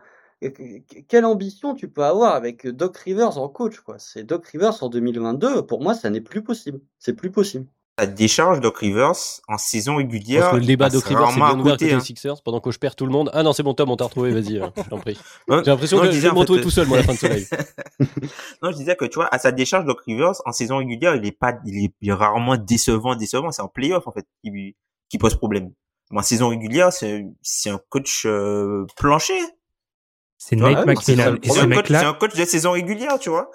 quelle ambition tu peux avoir avec Doc Rivers en coach, quoi? C'est Doc Rivers en 2022. Pour moi, ça n'est plus possible. C'est plus possible. La décharge Doc Rivers en saison régulière. pense que le débat Doc Rivers c'est bien ouvert côté, hein. Sixers pendant que je perds tout le monde. Ah non, c'est bon, Tom, on t'a retrouvé, vas-y, euh, je t'en prie. J'ai l'impression que je je disais, vais me retrouver tout seul, moi, à la fin de ce live. non, je disais que tu vois, à sa décharge, Doc Rivers, en saison régulière, il est pas, il est, il est rarement décevant, décevant. C'est en playoff, en fait, qui, qui pose problème. Mais en saison régulière, c'est, c'est un coach euh, plancher. C'est Nate ouais, ça McMillan. C'est coach, un coach de saison régulière, tu vois.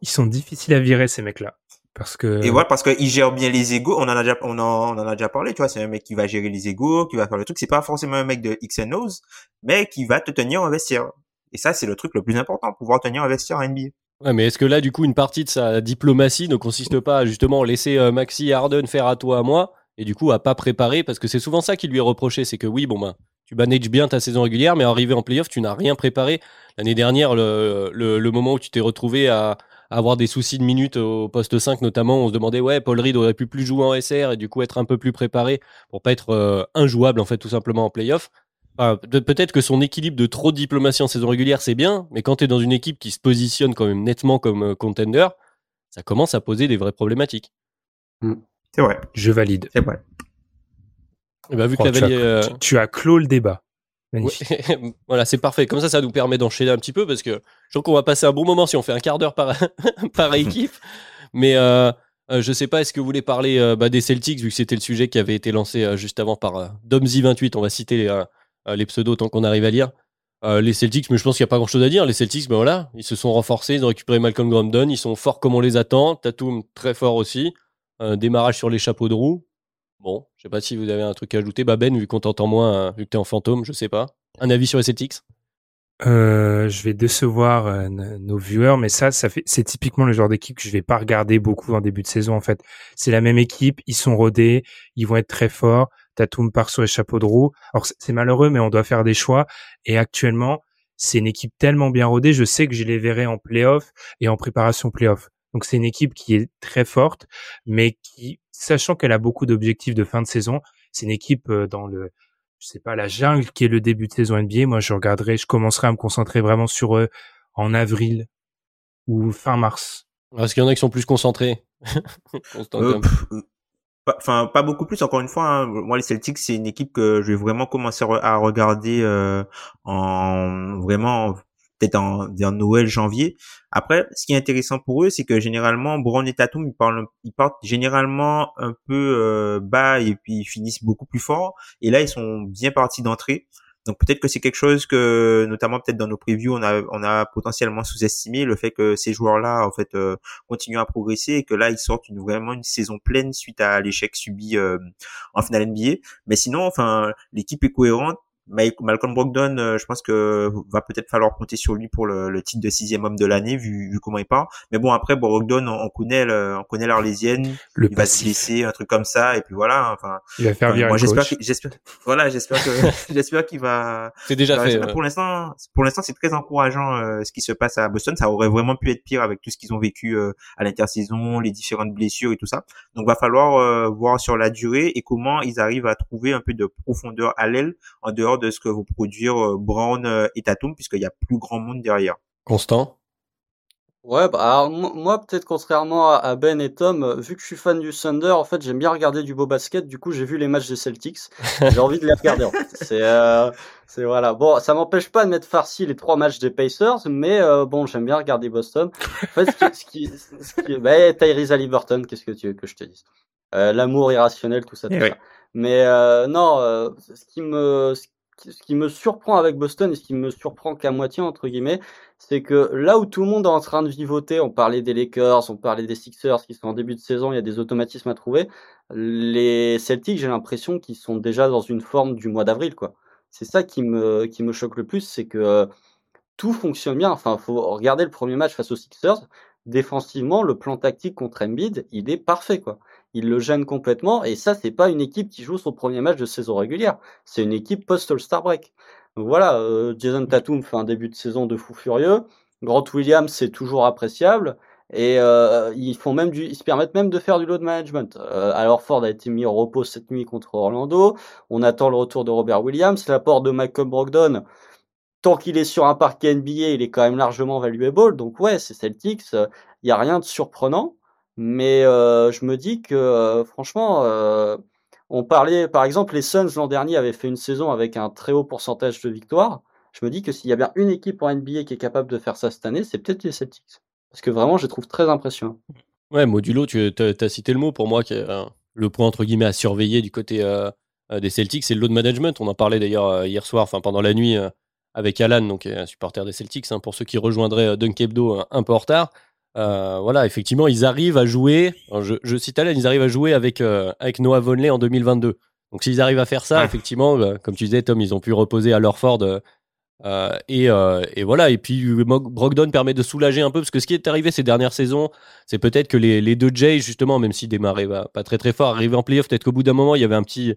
ils sont difficiles à virer, ces mecs-là. Parce que, Et voilà, parce qu'il gère bien les égos. On en a déjà, on en, on en a déjà parlé, tu vois. C'est un mec qui va gérer les égos, qui va faire le truc. C'est pas forcément un mec de X and O's, mais qui va te tenir en vestiaire. Et ça, c'est le truc le plus important, pouvoir tenir un vestiaire en NBA. Ouais, mais est-ce que là, du coup, une partie de sa diplomatie ne consiste pas à justement laisser euh, Maxi Harden faire à toi, à moi, et du coup à pas préparer? Parce que c'est souvent ça qui lui est reproché, c'est que oui, bon ben, tu manages bien ta saison régulière, mais arrivé en playoff, tu n'as rien préparé. L'année dernière, le, le, le moment où tu t'es retrouvé à avoir des soucis de minutes au poste 5 notamment, on se demandait ouais, Paul Reed aurait pu plus jouer en SR et du coup être un peu plus préparé pour pas être euh, injouable en fait tout simplement en playoff. Enfin, peut-être que son équilibre de trop de diplomatie en saison régulière, c'est bien, mais quand tu es dans une équipe qui se positionne quand même nettement comme euh, contender, ça commence à poser des vraies problématiques. C'est vrai. je valide. C'est vrai. Et bah, vu que tu, Cavalier, as, euh, tu- tu as clos le débat. Magnifique. ouais, voilà, c'est parfait. Comme ça, ça nous permet d'enchaîner un petit peu parce que je trouve qu'on va passer un bon moment si on fait un quart d'heure par, par équipe. Mais euh, euh, je sais pas, est-ce que vous voulez parler euh, bah, des Celtics, vu que c'était le sujet qui avait été lancé euh, juste avant par euh, Domzy28. On va citer les, pseudos tant qu'on arrive à lire. Les Celtics, mais je pense qu'il n'y a pas grand-chose à dire. Les Celtics, ben voilà, ils se sont renforcés, ils ont récupéré Malcolm Brogdon, ils sont forts comme on les attend. Tatum très fort aussi. Euh, démarrage sur les chapeaux de roue. Bon, je sais pas si vous avez un truc à ajouter. Bah Ben, vu qu'on t'entend moins, euh, vu que t'es en fantôme, je sais pas. Un avis sur les Euh, je vais décevoir euh, nos viewers, mais ça, ça fait, c'est typiquement le genre d'équipe que je vais pas regarder beaucoup en début de saison. En fait, c'est la même équipe, ils sont rodés, ils vont être très forts. Tatum part sur les chapeaux de roue. Alors c'est malheureux, mais on doit faire des choix. Et actuellement, c'est une équipe tellement bien rodée. Je sais que je les verrai en playoff et en préparation playoff. Donc c'est une équipe qui est très forte, mais qui, sachant qu'elle a beaucoup d'objectifs de fin de saison, c'est une équipe euh, dans le, je sais pas, la jungle qui est le début de saison NBA. Moi, je regarderai, je commencerai à me concentrer vraiment sur eux en avril ou fin mars. Est-ce qu'il y en a qui sont plus concentrés euh, Enfin, pas beaucoup plus. Encore une fois, hein. moi les Celtics, c'est une équipe que je vais vraiment commencer à regarder euh, en vraiment peut-être en, Noël, janvier. Après, ce qui est intéressant pour eux, c'est que généralement, Brown et Tatum, ils, parlent, ils partent généralement un peu euh, bas et puis ils finissent beaucoup plus fort. Et là, ils sont bien partis d'entrée. Donc peut-être que c'est quelque chose que, notamment peut-être dans nos previews, on a, potentiellement sous-estimé le fait que ces joueurs-là, en fait, euh, continuent à progresser et que là, ils sortent vraiment une saison pleine suite à l'échec subi euh, en finale NBA. Mais sinon, enfin, l'équipe est cohérente. Malcolm Brogdon, euh, je pense que va peut-être falloir compter sur lui pour le, le titre de sixième homme de l'année vu, vu, comment il part. Mais bon après Brogdon, on, connaît on connaît l'arlésienne, le il va se laisser un truc comme ça et puis voilà. Enfin, il va faire bien. Moi j'espère, j'espère, voilà, j'espère que j'espère qu'il va. C'est déjà fait. Pour l'instant, pour l'instant c'est très encourageant euh, ce qui se passe à Boston. Ça aurait vraiment pu être pire avec tout ce qu'ils ont vécu euh, à l'intersaison, les différentes blessures et tout ça. Donc va falloir voir sur la durée et comment ils arrivent à trouver un peu de profondeur à l'aile en dehors de ce que vont produire euh, Brown euh, et Tatum, puisqu'il y a plus grand monde derrière. Constant Ouais, bah moi peut-être contrairement à Ben et Tom, euh, vu que je suis fan du Thunder, en fait j'aime bien regarder du beau basket. Du coup j'ai vu les matchs des Celtics, j'ai envie de les regarder. En fait. C'est c'est voilà. Bon, ça m'empêche pas de mettre farci les trois matchs des Pacers, mais bon j'aime bien regarder Boston. En fait ce qui, ce qui, bah, Tyrese Halliburton, qu'est-ce que tu veux que je te dise? L'amour irrationnel, tout ça, tout eh ça. Mais non, ce qui me ce qui me surprend avec Boston et ce qui me surprend qu'à moitié entre guillemets, c'est que là où tout le monde est en train de vivoter, on parlait des Lakers, on parlait des Sixers qui sont en début de saison, il y a des automatismes à trouver. Les Celtics, j'ai l'impression qu'ils sont déjà dans une forme du mois d'avril quoi. C'est ça qui me qui me choque le plus, c'est que tout fonctionne bien. Enfin, faut regarder le premier match face aux Sixers. Défensivement, le plan tactique contre Embiid, il est parfait quoi il le gêne complètement. Et ça, c'est pas une équipe qui joue son premier match de saison régulière. C'est une équipe post-All-Star Break. Donc voilà, euh, Jason Tatum fait un début de saison de fou furieux. Grant Williams, c'est toujours appréciable. Et euh, ils font même du, ils se permettent même de faire du load management. Euh, alors Ford a été mis au repos cette nuit contre Orlando. On attend le retour de Robert Williams. L'apport de Malcolm Brogdon, tant qu'il est sur un parquet NBA, il est quand même largement valuable. Donc ouais, c'est Celtics. Il n'y a rien de surprenant. Mais euh, je me dis que euh, franchement, euh, on parlait, par exemple, les Suns l'an dernier avaient fait une saison avec un très haut pourcentage de victoires. Je me dis que s'il y a bien une équipe en NBA qui est capable de faire ça cette année, c'est peut-être les Celtics. Parce que vraiment, je les trouve très impressionnants. Ouais, modulo, tu as, cité le mot pour moi, qui est le point entre guillemets à surveiller du côté des Celtics, c'est le load management. On en parlait d'ailleurs hier soir, enfin pendant la nuit avec Alan, donc un supporter des Celtics, hein, pour ceux qui rejoindraient Dunk Hebdo un peu en retard. Euh, voilà, effectivement, ils arrivent à jouer. Je, cite Alain, ils arrivent à jouer avec euh, avec Noah Vonley en 2022. Donc s'ils arrivent à faire ça, effectivement, bah, comme tu disais, Tom, ils ont pu reposer à leur Ford. Euh, et, et, voilà. Et puis Brogdon permet de soulager un peu parce que ce qui est arrivé ces dernières saisons, c'est peut-être que les, les deux Jay, justement, même s'ils démarraient pas très très fort, arrivaient en playoff, peut-être qu'au bout d'un moment, il y avait un petit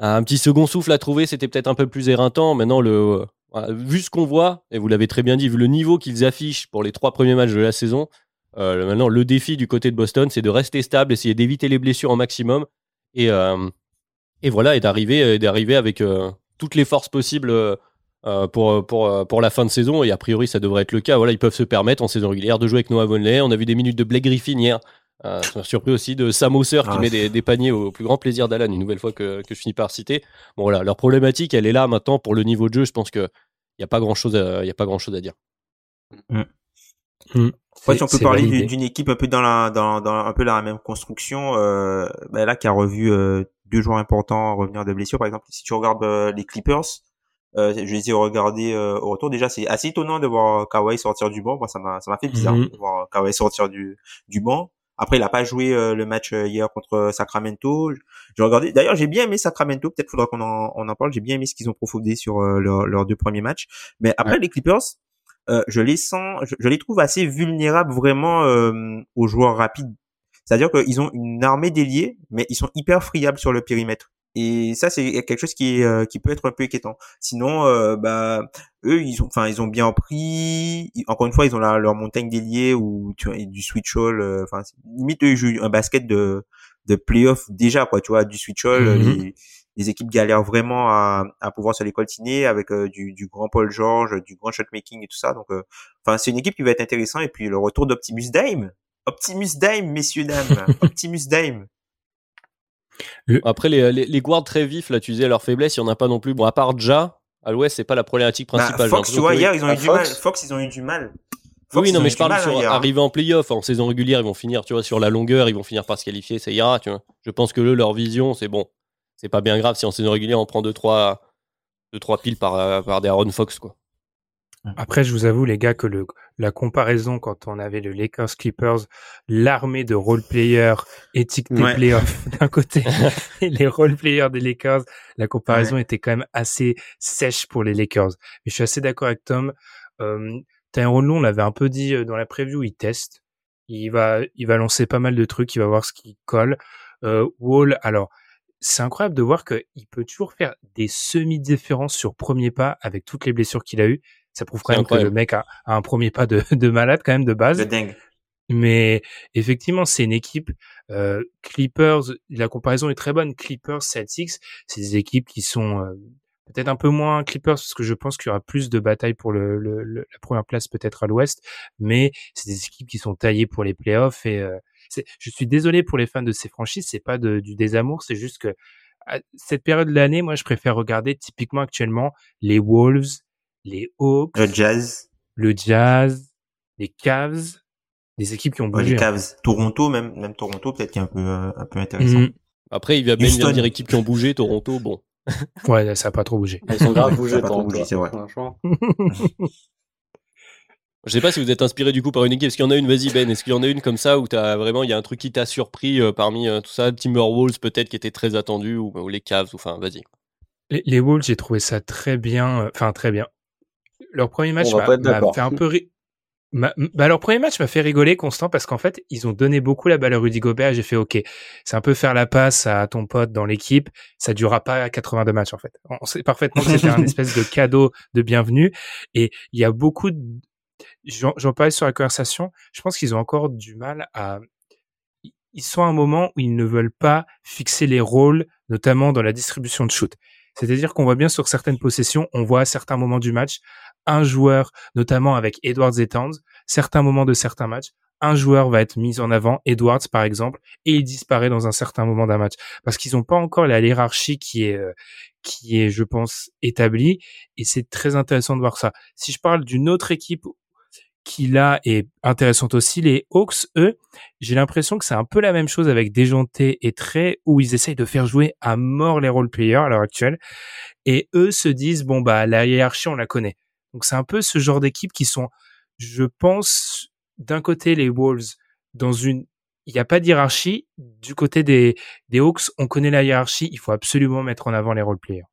un petit second souffle à trouver. C'était peut-être un peu plus éreintant. Maintenant, le vu ce qu'on voit, et vous l'avez très bien dit, vu le niveau qu'ils affichent pour les trois premiers matchs de la saison, euh, maintenant le défi du côté de Boston, c'est de rester stable, essayer d'éviter les blessures au maximum, et, euh, et voilà, et d'arriver, euh, d'arriver avec toutes les forces possibles pour, pour, pour la fin de saison. Et a priori, ça devrait être le cas. Voilà, ils peuvent se permettre en saison régulière de jouer avec Noah Vonley. On a vu des minutes de Blake Griffin hier. Euh, surpris aussi de Sam qui ah, met des, des, paniers au plus grand plaisir d'Alan, une nouvelle fois que, que, je finis par citer. Bon voilà, leur problématique, elle est là maintenant pour le niveau de jeu. Je pense qu'il n'y a pas grand chose, il y a pas grand chose à dire. Mm. Mm. si on peut parler d'une équipe un peu dans la, dans, dans, un peu la même construction, euh, bah là qui a revu euh, deux joueurs importants revenir de blessure, par exemple, si tu regardes euh, les Clippers, euh, je les ai regardés euh, au retour. Déjà, c'est assez étonnant de voir Kawhi sortir du banc. Moi, ça m'a, ça m'a fait bizarre mm. de voir Kawhi sortir du, du banc. Après, il a pas joué euh, le match euh, hier contre euh, Sacramento. J'ai regardé. D'ailleurs, j'ai bien aimé Sacramento. Peut-être faudra qu'on en, on en parle. J'ai bien aimé ce qu'ils ont profondé sur leurs deux premiers matchs. Mais après, les Clippers, je les sens, je, les trouve assez vulnérables vraiment aux joueurs rapides. C'est-à-dire qu'ils ont une armée d'ailiers, mais ils sont hyper friables sur le périmètre. Et ça, c'est quelque chose qui, est, qui peut être un peu inquiétant. Sinon, bah, eux, ils ont, enfin, ils ont bien pris. Encore une fois, ils ont leur montagne déliée ou tu vois, du switch all. Enfin, limite, eux, ils jouent un basket de de playoff déjà, quoi. Tu vois, du switch all. Mm-hmm les équipes galèrent vraiment à, à pouvoir se les coltiner avec euh, du, du, grand Paul George, du grand shotmaking et tout ça. Donc, euh, enfin, c'est une équipe qui va être intéressante. Et puis le retour d'Optimus Dime, Optimus Dime, messieurs dames, Optimus Dime. Après les, les, les, guards très vifs, là, tu disais leur faiblesse, il y en a pas non plus. Bon, à part Ja, à l'ouest, c'est pas la problématique bah, principale. Fox, tu vois, hier ils ont eu du mal. Fox, ils ont eu du mal. oui, non, mais je parle sur arriver en playoff, en saison régulière, ils vont finir, tu vois, sur la longueur, ils vont finir par se qualifier, ça ira, tu vois. Je pense que eux, leur vision, c'est bon c'est pas bien grave si en saison régulière on prend 2-3 deux, trois piles par, par des Aaron Fox. Quoi. Après, je vous avoue, les gars, que le, la comparaison quand on avait le Lakers Clippers, l'armée de role-players éthique des playoffs d'un côté et les role-players des Lakers, la comparaison était quand même assez sèche pour les Lakers. Mais je suis assez d'accord avec Tom. Euh, Tyrone on l'avait un peu dit euh, dans la preview, il teste. Il va, il va lancer pas mal de trucs, il va voir ce qui colle. Euh, Wall, alors, c'est incroyable de voir qu'il peut toujours faire des semi-différences sur premier pas avec toutes les blessures qu'il a eues. Ça prouve quand même que le mec a, un premier pas de, de, malade quand même de base. De dingue. Mais effectivement, c'est une équipe euh, Clippers. La comparaison est très bonne. Clippers, Celtics, c'est des équipes qui sont euh, peut-être un peu moins Clippers parce que je pense qu'il y aura plus de batailles pour le, le, la première place peut-être à l'Ouest. Mais c'est des équipes qui sont taillées pour les playoffs et euh, je suis désolé pour les fans de ces franchises, c'est pas du désamour, c'est juste que à cette période de l'année, moi, je préfère regarder typiquement actuellement les Wolves, les Hawks, le Jazz, le Jazz, les Cavs, des équipes qui ont bougé. les hein. Cavs, Toronto, même, même Toronto, peut-être qui est un peu, euh, un peu intéressant. Mmh. Après, il va bien dire équipes qui ont bougé, Toronto, bon. ouais, ça a pas trop bougé. Ils sont grave bougés, Toronto. C'est vrai. Je sais pas si vous êtes inspiré du coup par une équipe. Est-ce qu'il y en a une, vas-y Ben, est-ce qu'il y en a une comme ça où as vraiment, il y a un truc qui t'a surpris euh, parmi euh, tout ça? Timberwolves peut-être qui était très attendu ou, les Cavs, enfin vas-y. Les, Wolves, j'ai trouvé ça très bien, euh, enfin très bien. Leur premier match m'a fait un peu bah, leur premier match m'a fait rigoler constant parce qu'en fait ils ont donné beaucoup la balle à Rudy Gobert j'ai fait ok c'est un peu faire la passe à ton pote dans l'équipe ça durera pas à 82 matchs en fait on sait parfaitement que c'était un espèce de cadeau de bienvenue et il y a beaucoup de, j'en parlais sur la conversation, je pense qu'ils ont encore du mal à... Ils sont à un moment où ils ne veulent pas fixer les rôles, notamment dans la distribution de shoot. C'est-à-dire qu'on voit bien sur certaines possessions, on voit à certains moments du match, un joueur, notamment avec Edwards et Towns, certains moments de certains matchs, un joueur va être mis en avant, Edwards par exemple, et il disparaît dans un certain moment d'un match. Parce qu'ils n'ont pas encore la hiérarchie qui est, euh, qui est, je pense, établie, et c'est très intéressant de voir ça. Si je parle d'une autre équipe qui là est intéressante aussi. Les Hawks, eux, j'ai l'impression que c'est un peu la même chose avec Déjanté et Trey, où ils essayent de faire jouer à mort les role-players à l'heure actuelle. Et eux se disent, bon, bah, la hiérarchie, on la connaît. Donc c'est un peu ce genre d'équipe qui sont, je pense, d'un côté les Wolves, dans une, il n'y a pas de hiérarchie. Du côté des, des Hawks, on connaît la hiérarchie. Il faut absolument mettre en avant les role-players.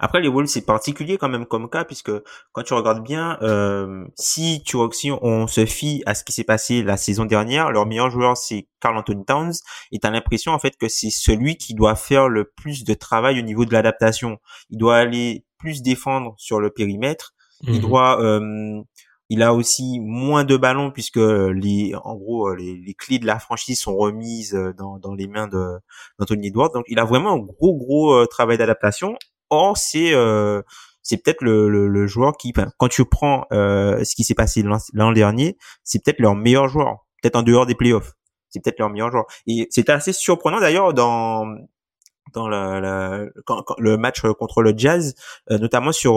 Après, les Wolves, c'est particulier quand même comme cas, puisque quand tu regardes bien, euh, si tu si on se fie à ce qui s'est passé la saison dernière, leur meilleur joueur, c'est Carl Anthony Towns, et t'as l'impression, en fait, que c'est celui qui doit faire le plus de travail au niveau de l'adaptation. Il doit aller plus défendre sur le périmètre, il mhm. doit... Euh, il a aussi moins de ballons puisque les, en gros, les, les clés de la franchise sont remises dans, dans les mains de d'Anthony Edwards. Donc, il a vraiment un gros, gros euh, travail d'adaptation. Or, c'est euh, c'est peut-être le, le, joueur qui, quand tu prends euh, ce qui s'est passé l'an dernier, c'est peut-être leur meilleur joueur, peut-être en dehors des playoffs. C'est peut-être leur meilleur joueur. Et c'était assez surprenant d'ailleurs dans dans la, le match contre le Jazz, euh, notamment sur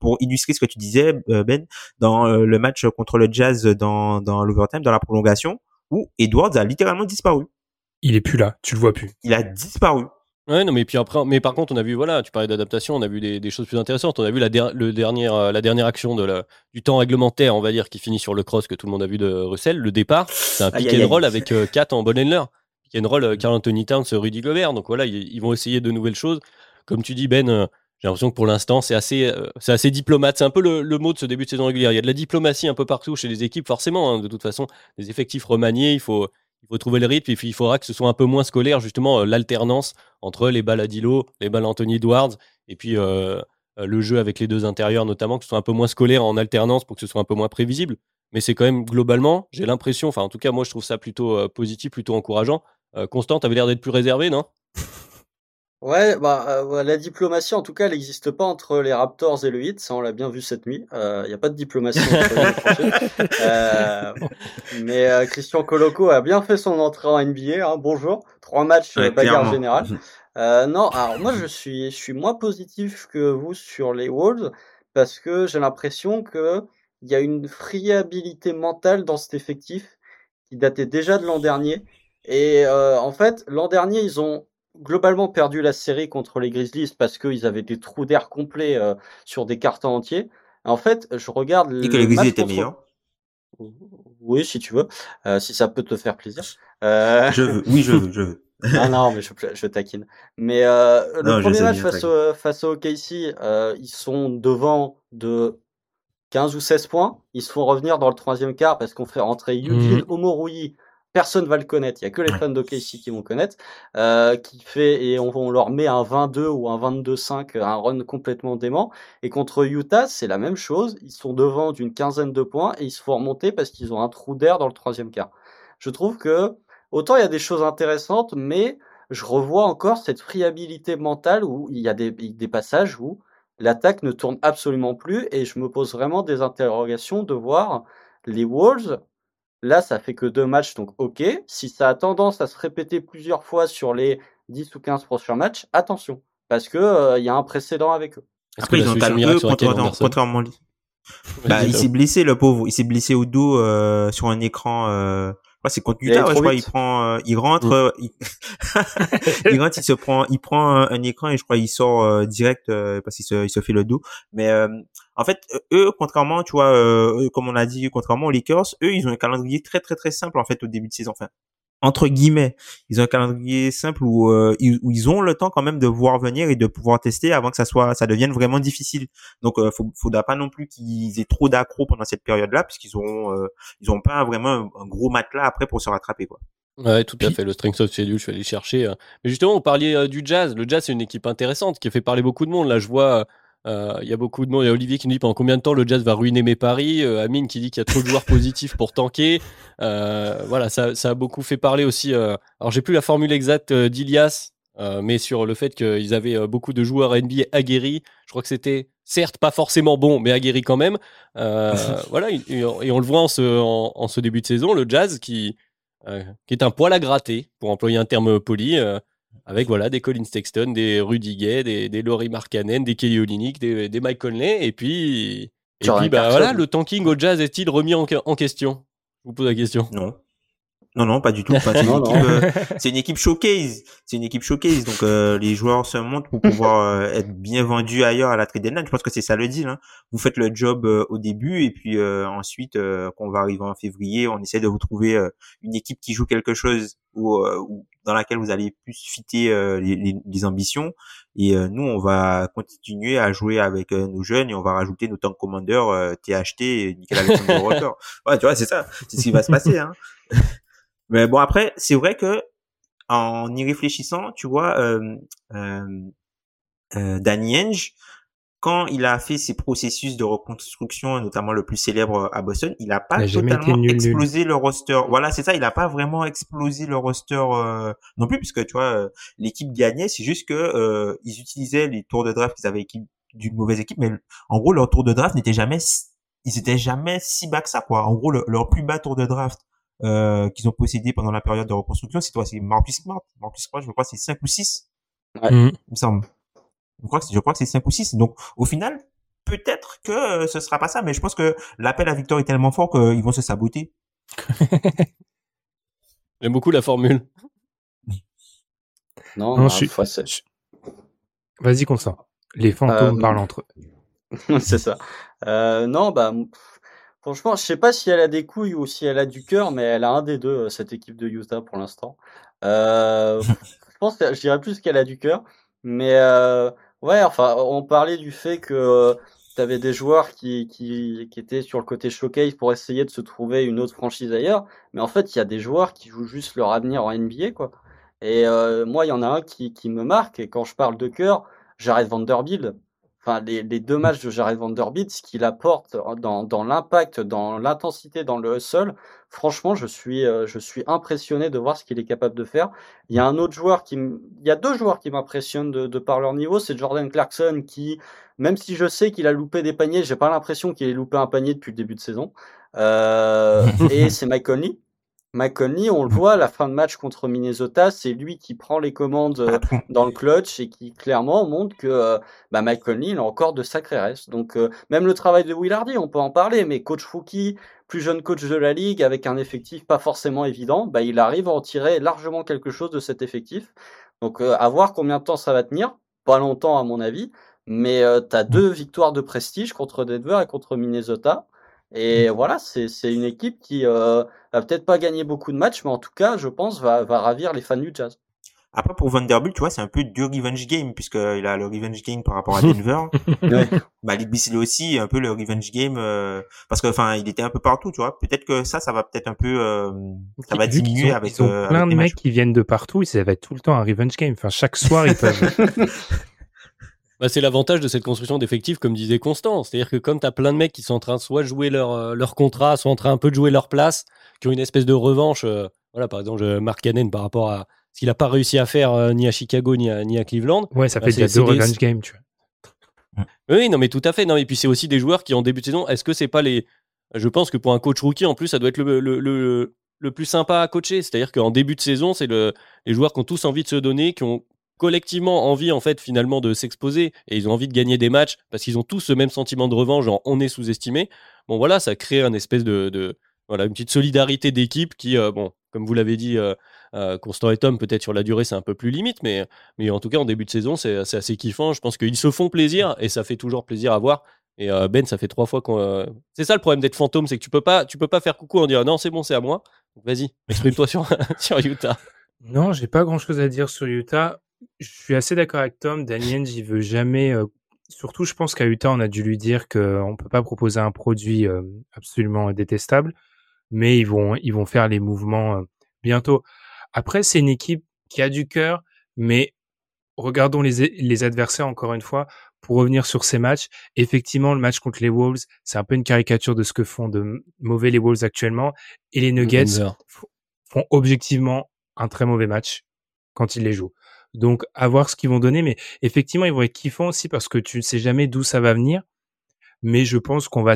pour illustrer ce que tu disais Ben, dans le match contre le Jazz dans dans l'overtime, dans la prolongation, où Edwards a littéralement disparu. Il est plus là, tu le vois plus. Il a disparu. Ouais, non, mais puis après, mais par contre, on a vu, voilà, tu parlais d'adaptation, on a vu des, des, choses plus intéressantes. On a vu la, le dernière, euh, la dernière action de la, du temps réglementaire, on va dire, qui finit sur le cross que tout le monde a vu de Russell. Le départ, c'est un pick and roll avec euh, 4 en bon handler. Pick and roll, euh, Carl Anthony Towns, Rudy Gobert. Donc voilà, ils, vont essayer de nouvelles choses. Comme tu dis, Ben, euh, j'ai l'impression que pour l'instant, c'est assez, c'est assez diplomate. C'est un peu le, le, mot de ce début de saison régulière. Il y a de la diplomatie un peu partout chez les équipes, forcément, hein, de toute façon. Des effectifs remaniés, il faut, il faut trouver le rythme et puis il faudra que ce soit un peu moins scolaire, justement, l'alternance entre les balles à Dilo, les balles à Anthony Edwards et puis le jeu avec les deux intérieurs, notamment, que ce soit un peu moins scolaire en alternance pour que ce soit un peu moins prévisible. Mais c'est quand même globalement, j'ai l'impression, enfin en tout cas moi je trouve ça plutôt positif, plutôt encourageant. Constant, t'avais l'air d'être plus réservé, non? Ouais, bah, euh, la diplomatie, en tout cas, elle n'existe pas entre les Raptors et le Heat. Ça, on l'a bien vu cette nuit. Il euh, n'y a pas de diplomatie entre les euh, Mais euh, Christian Coloco a bien fait son entrée en NBA. Hein, bonjour. Trois matchs ouais, bagarre générale. non, alors moi, je suis, je suis moins positif que vous sur les Wolves parce que j'ai l'impression que il y a une friabilité mentale dans cet effectif qui datait déjà de l'an dernier. Et en fait, l'an dernier, ils ont globalement perdu la série contre les Grizzlies parce qu'ils avaient des trous d'air complets euh, sur des cartons entiers. En fait, je regarde. Et que les Grizzlies étaient meilleurs. Oui, si tu veux, euh, si ça peut te faire plaisir. Euh... Je veux, oui, je veux, je veux. ah non, mais je, je taquine. Mais euh, le premier match face au, face au KC, euh, ils sont devant de 15 ou 16 points. Ils se font revenir dans le troisième quart parce qu'on fait rentrer Eugene mmh personne va le connaître. Il y a que les fans d'OKC qui vont connaître. Euh, qui fait et on, leur met un 22 ou un 22-5, un run complètement dément. Et contre Utah, c'est la même chose. Ils sont devant d'une quinzaine de points et ils se font remonter parce qu'ils ont un trou d'air dans le troisième quart. Je trouve que autant il y a des choses intéressantes, mais je revois encore cette friabilité mentale où il y a des, des passages où l'attaque ne tourne absolument plus et je me pose vraiment des interrogations de voir les Wolves Là, ça fait que deux matchs, donc ok. Si ça a tendance à se répéter plusieurs fois sur les 10 ou 15 prochains matchs, attention, parce que euh, il y a un précédent avec eux. Après, ils ont talent contrairement, bah, il s'est blessé, le pauvre. Il s'est blessé au dos euh, sur un écran. Euh... Ouais, c'est contre Utah. je crois. Il prend, euh, il rentre, mm. euh, il... il... rentre, il se prend, il prend un, écran et je crois il sort direct parce qu'il se, il se fait le dos. Mais en fait, eux, contrairement, tu vois, euh, comme on a dit, contrairement aux Lakers, eux, ils ont un calendrier très très très simple en fait au début de saison. Enfin, entre guillemets, ils ont un calendrier simple où, euh, ils, où ils ont le temps quand même de voir venir et de pouvoir tester avant que ça soit, ça devienne vraiment difficile. Donc, euh, faut, faudra pas non plus qu'ils aient trop d'accro pendant cette période-là, puisqu'ils auront, euh, ils ont pas vraiment un, gros matelas après pour se rattraper, quoi. Ouais, tout à fait. Le strength of schedule, je vais aller chercher. Mais justement, vous parliez du Jazz. Le Jazz, c'est une équipe intéressante qui fait parler beaucoup de monde. Là, je vois euh, il y a beaucoup de monde. Il y a Olivier qui nous dit pendant combien de temps le Jazz va ruiner mes paris. Euh, Amine qui dit qu'il y a trop de joueurs positifs pour tanker. Euh, voilà, ça, ça, a beaucoup fait parler aussi. alors j'ai plus la formule exacte d'Ilias, mais sur le fait qu'ils avaient beaucoup de joueurs NBA aguerris. Je crois que c'était certes pas forcément bon, mais aguerris quand même. voilà, et, on le voit en ce, en, ce, début de saison, le Jazz qui, qui est un poil à gratter, pour employer un terme poli avec voilà des Colin Sexton, des Rudy Gay, des, des Laurie Markkanen, des Kelly Olynyk, des, des Mike Conley, et puis, et puis bah, voilà, le tanking au jazz est-il remis en, en question? Je vous pose la question. Non. Non, non, pas du tout. c'est, une équipe, euh, c'est une équipe showcase. C'est une équipe showcase. Donc, euh, les joueurs se montrent pour pouvoir euh, être bien vendus ailleurs à la trade deadline. Je pense que c'est ça le deal. Hein. Vous faites le job au début et puis ensuite, quand on va arriver en février, on essaie de vous trouver une équipe qui joue quelque chose ou, dans laquelle vous allez plus fitter les, les, ambitions. Et nous, on va continuer à jouer avec nos jeunes et on va rajouter nos tank commanders THT et Nicolas Alexander Ouais, tu vois, c'est ça. C'est ce qui va se passer. Hein. Mais bon, après, c'est vrai que en y réfléchissant, tu vois, euh, euh, euh, Danny Henge, quand il a fait ses processus de reconstruction, notamment le plus célèbre à Boston, il a pas totalement explosé le roster. Voilà, c'est ça, il a pas vraiment explosé le roster euh, non plus, puisque tu vois, euh, l'équipe gagnait. C'est juste que euh, ils utilisaient les tours de draft qu'ils avaient équipe d'une mauvaise équipe, mais en gros leur tour de draft n'était jamais, ils étaient jamais si bas que ça quoi. En gros, leur plus bas tour de draft euh, qu'ils ont possédé pendant la période de reconstruction. C'est toi, c'est Marcus Smart. Marcus Smart, je crois c'est 5 ou 6. Ouais. Mm. Il me semble. Je crois que c'est, je crois que c'est 5 ou 6. Donc, au final, peut-être que euh, ce sera pas ça, mais je pense que l'appel à victoire est tellement fort qu'ils vont se saboter. J'aime beaucoup la formule. Non, non, je suis... Vas-y, Constant. Les fantômes euh, parlent entre eux. c'est ça. Euh, non, bah, Franchement, je sais pas si elle a des couilles ou si elle a du cœur, mais elle a un des deux, euh, cette équipe de Utah pour l'instant. Euh, je pense que je dirais plus qu'elle a du cœur. Mais euh, ouais, enfin, on parlait du fait que tu avais des joueurs qui, qui, étaient sur le côté showcase pour essayer de se trouver une autre franchise ailleurs. Mais en fait, il y a des joueurs qui jouent juste leur avenir en NBA, quoi. Et euh, moi, il y en a un qui, qui me marque. Et quand je parle de cœur, Jared Vanderbilt. Enfin, les, les deux matchs de Jared Vanderbilt, ce qu'il apporte dans, dans l'impact, dans l'intensité, dans le hustle, franchement, je suis, euh, je suis impressionné de voir ce qu'il est capable de faire. Il y a un autre joueur qui, il y a deux joueurs qui m'impressionnent de, de par leur niveau. C'est Jordan Clarkson qui, même si je sais qu'il a loupé des paniers, j'ai pas l'impression qu'il ait loupé un panier depuis le début de saison. Euh, et c'est Mike Conley. Mike Conley, on le voit, à la fin de match contre Minnesota, c'est lui qui prend les commandes euh, dans le clutch et qui clairement montre que euh, bah, Mike Conley, il a encore de sacrés restes. Donc euh, même le travail de Will Hardy, on peut en parler, mais coach rookie, plus jeune coach de la ligue, avec un effectif pas forcément évident, bah, il arrive à en tirer largement quelque chose de cet effectif. Donc à voir combien de temps ça va tenir, pas longtemps à mon avis, mais tu as deux victoires de prestige contre Denver et contre Minnesota. Et voilà, c'est une équipe qui euh, va peut-être pas gagner beaucoup de matchs, mais en tout cas, je pense, va, va ravir les fans du Jazz. Après, pour Vanderbilt, tu vois, c'est un peu du revenge game, puisqu'il a le revenge game par rapport à Denver. ouais. Bah, il aussi un peu le revenge game, euh, parce que, enfin, il était un peu partout, tu vois. Peut-être que ça, ça va peut-être un peu, euh, ça va diminuer avec, ils ont plein de mecs qui viennent de partout, et ça va être tout le temps un revenge game. Enfin, chaque soir, ils peuvent. Bah, c'est l'avantage de cette construction d'effectifs, comme disait Constant. C'est-à-dire que comme tu as plein de mecs qui sont en train de soit jouer leur, euh, leur contrat, soit en train un peu de jouer leur place, qui ont une espèce de revanche. Euh, voilà, par exemple, Mark Cannon par rapport à ce qu'il n'a pas réussi à faire euh, ni à Chicago ni à, ni à Cleveland. Ouais, ça bah, fait déjà deux revenge games, tu vois. Oui, non, mais tout à fait. Non, et puis c'est aussi des joueurs qui, en début de saison, est-ce que c'est pas les. Je pense que pour un coach rookie, en plus, ça doit être le, le, le, le plus sympa à coacher. C'est-à-dire qu'en début de saison, c'est le... les joueurs qui ont tous envie de se donner, qui ont collectivement envie en fait finalement de s'exposer et ils ont envie de gagner des matchs parce qu'ils ont tous ce même sentiment de revanche, genre on est sous-estimé. Bon voilà, ça crée un espèce de, voilà une petite solidarité d'équipe qui euh, bon comme vous l'avez dit euh, euh, Constant et Tom peut-être sur la durée c'est un peu plus limite mais mais en tout cas en début de saison c'est assez kiffant. Je pense qu'ils se font plaisir et ça fait toujours plaisir à voir. Et Ben, ça fait trois fois qu'on. C'est ça le problème d'être fantôme, c'est que tu peux pas, tu peux pas faire coucou en disant non c'est bon c'est à moi. Vas-y, exprime-toi sur sur Utah. Non, j'ai pas grand chose à dire sur Utah. Je suis assez d'accord avec Tom. Daniel, j'y veux jamais. Euh, surtout, je pense qu'à Utah, on a dû lui dire qu'on peut pas proposer un produit euh, absolument détestable, mais ils vont, ils vont faire les mouvements euh, bientôt. Après, c'est une équipe qui a du cœur, mais regardons les, les adversaires encore une fois. Pour revenir sur ces matchs, effectivement, le match contre les Wolves, c'est un peu une caricature de ce que font de mauvais les Wolves actuellement. Et les Nuggets font objectivement un très mauvais match quand ils les jouent. Donc, à voir ce qu'ils vont donner. Mais effectivement, ils vont être kiffants aussi parce que tu ne sais jamais d'où ça va venir. Mais je pense qu'on va.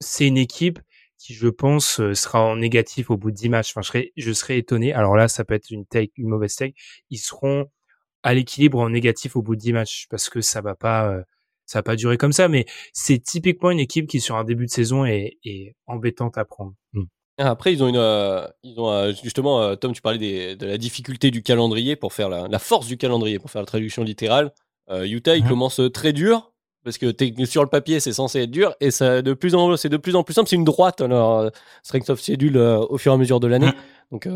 C'est une équipe qui, je pense, euh, sera en négatif au bout de 10 matchs. Enfin, je serais, je serais étonné. Alors là, ça peut être une take, une mauvaise take. Ils seront à l'équilibre en négatif au bout de 10 matchs parce que ça va pas, euh, ça va pas durer comme ça. Mais c'est typiquement une équipe qui, sur un début de saison, est, est embêtante à prendre. Mmh. Après, ils ont une, euh, ils ont euh, justement, euh, Tom, tu parlais des, de la difficulté du calendrier pour faire la, la, force du calendrier pour faire la traduction littérale. Utah, il mhm. commence très dur parce que sur le papier, c'est censé être dur et ça de plus en c'est de plus en plus simple. C'est une droite alors strength of schedule au fur et à mesure de l'année. Mhm. Donc,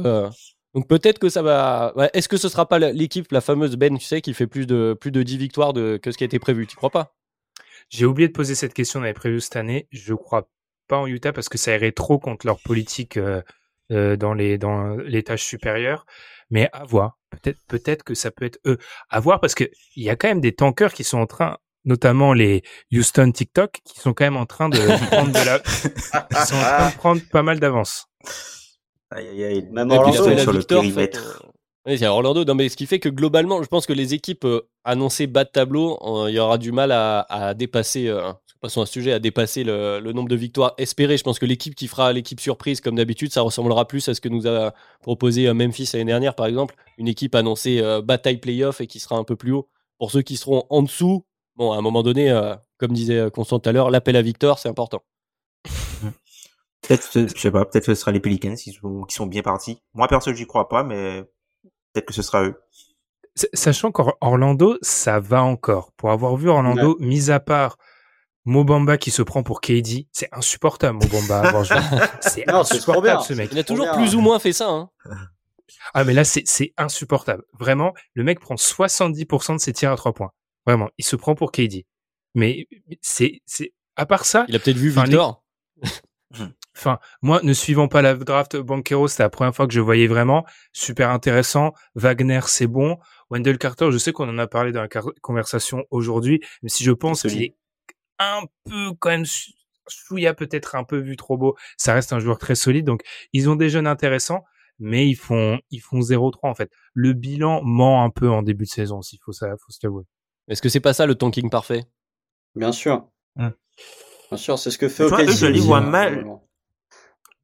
donc peut-être que ça va. Est-ce que ce sera pas l'équipe, la fameuse Ben, tu sais, qui fait plus de plus de 10 victoires de, que ce qui a été prévu Tu crois pas? J'ai oublié de poser cette question, on avait prévu cette année. Je crois pas en Utah parce que ça irait trop contre leur politique euh, euh, dans les dans les tâches supérieures. Mais à voir. Peut-être peut-être que ça peut être eux. À voir parce que il y a quand même des tankers qui sont en train notamment les Houston TikTok, qui sont quand même en train de prendre de la, ils sont en train de prendre pas mal d'avance. Même Orlando, sur le périmètre. Oui, il y a Orlando. Non, mais ce qui fait que globalement, je pense que les équipes euh, annoncées bas de tableau, il y aura du mal à, à dépasser passons à ce sujet, à dépasser le, nombre de victoires espérées. Je pense que l'équipe qui fera l'équipe surprise, comme d'habitude, ça ressemblera plus à ce que nous a proposé euh, Memphis l'année dernière, par exemple. Une équipe annoncée euh, bataille playoff et qui sera un peu plus haut. Pour ceux qui seront en dessous, bon, à un moment donné, euh, comme disait Constant tout à l'heure, l'appel à victoire, c'est important. Peut-être, je sais pas, peut-être que ce sera les Pelicans qui sont, qui sont bien partis. Moi, perso, j'y crois pas, mais peut-être que ce sera eux. Sachant qu'Orlando, ça va encore. Pour avoir vu Orlando, mis à part Mobamba qui se prend pour KD, c'est insupportable Mobamba. c'est insupportable ce mec. Il a toujours plus ou moins fait ça. Hein. Ah mais là c'est insupportable. Vraiment, le mec prend 70% de ses tirs à trois points. Vraiment, il se prend pour KD. Mais c'est, c'est, à part ça. Il a peut-être vu Victor. Enfin, moi, ne suivant pas la draft Banquero, c'était la première fois que je voyais vraiment. Super intéressant. Wagner, c'est bon. Wendell Carter, je sais qu'on en a parlé dans la conversation aujourd'hui, mais si je pense qu'il est un peu quand même chouïa peut-être un peu vu trop beau, ça reste un joueur très solide. Donc, ils ont des jeunes intéressants, mais ils font ils font 0-3 en fait. Le bilan ment un peu en début de saison, s'il faut ça, faut se l'avouer. Est-ce que c'est pas ça le tanking parfait? Bien sûr. Hmm. Bien sûr, c'est ce que fait Tu vois, eux, je les vois hein, mal.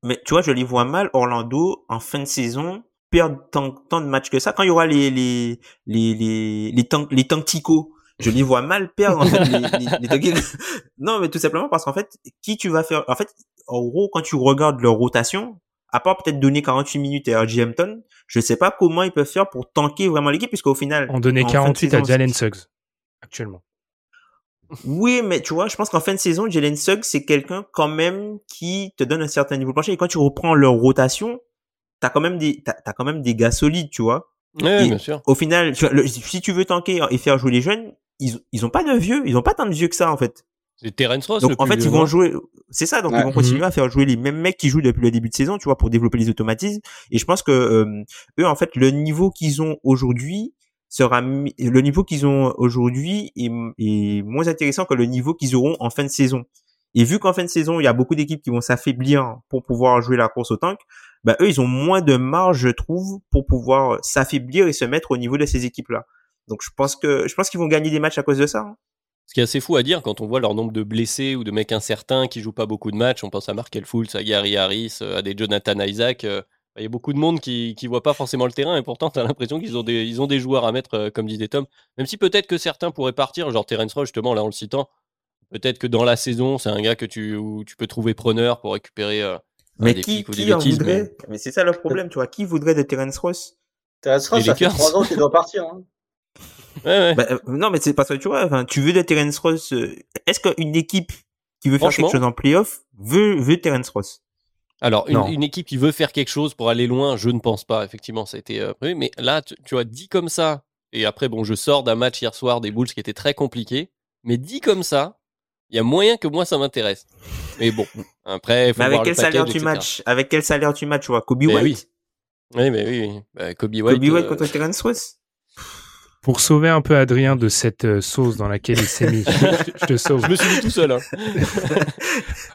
Mais tu vois, je les vois mal, Orlando, en fin de saison, perdre tant, tant de matchs que ça. Quand il y aura les, les, les, les, les, tank, les tanticos, je les vois mal perdre, en fait, les, les, les Non, mais tout simplement parce qu'en fait, qui tu vas faire, en fait, en gros, quand tu regardes leur rotation, à part peut-être donner 48 minutes à RJ Hampton, je sais pas comment ils peuvent faire pour tanker vraiment l'équipe, puisqu'au final. On donnait en fin de 48 à saison, Jalen Suggs actuellement. Oui, mais tu vois, je pense qu'en fin de saison, Jalen Suggs, c'est quelqu'un quand même qui te donne un certain niveau de plancher. Et quand tu reprends leur rotation, t'as quand même des, t'as, t'as quand même des gars solides, tu vois. Et- bien sûr. Au final, tu vois, le- si tu veux tanker et faire jouer les jeunes, ils, ils ont pas de vieux, ils ont pas tant de vieux que ça, en fait. C'est Terence Ross. Donc, le en plus fait, vieux, ils vont non jouer, c'est ça, donc Ouais. ils vont continuer Mhm. à faire jouer les mêmes mecs qui jouent depuis le début de saison, tu vois, pour développer les automatismes. Et je pense que, euh, eux, en fait, le niveau qu'ils ont aujourd'hui sera, le niveau qu'ils ont aujourd'hui est, est moins intéressant que le niveau qu'ils auront en fin de saison. Et vu qu'en fin de saison, il y a beaucoup d'équipes qui vont s'affaiblir pour pouvoir jouer la course au tank, bah, eux, ils ont moins de marge, je trouve, pour pouvoir s'affaiblir et se mettre au niveau de ces équipes-là. Donc, je pense que, je pense qu'ils vont gagner des matchs à cause de ça. hein. Ce qui est assez fou à dire quand on voit leur nombre de blessés ou de mecs incertains qui jouent pas beaucoup de matchs. On pense à Markel Fultz, à Gary Harris, euh, à des Jonathan Isaac. euh, Il y a beaucoup de monde qui qui voit pas forcément le terrain et pourtant tu as l'impression qu'ils ont des ils ont des joueurs à mettre euh, comme disait Tom. Même si peut-être que certains pourraient partir, genre Terence Ross justement là en le citant. Peut-être que dans la saison c'est un gars que tu où tu peux trouver preneur pour récupérer. euh, Mais des qui, pics ou des qui en bêtises, voudrait Mais c'est ça le problème, tu vois. Qui voudrait de Terence Ross? Terence Ross, Les ça fait Lakers. trois ans qu'il doit partir. hein. Ouais, ouais. bah, euh, Non, mais c'est parce que tu vois, enfin, tu veux de Terence Ross. euh, Est-ce qu'une équipe qui veut faire quelque chose en playoff veut, veut Terence Ross? Alors, une, équipe qui veut faire quelque chose pour aller loin, je ne pense pas. Effectivement, ça a été euh, prévu. Mais là, tu, tu vois, dit comme ça, et après, bon, je sors d'un match hier soir des Bulls qui était très compliqué, mais dit comme ça, il y a moyen que moi, ça m'intéresse. Mais bon, après, faut Mais avec voir quel le package, salaire tu etc. matches? Avec quel salaire tu matches, tu vois? Kobe Mais White? oui. Oui, mais oui, oui. Bah, Kobe White. Kobe White euh, contre Terence Ross? Pour sauver un peu Adrien de cette euh, sauce dans laquelle il s'est mis, je, te sauve. Je me suis dit tout seul. Hein.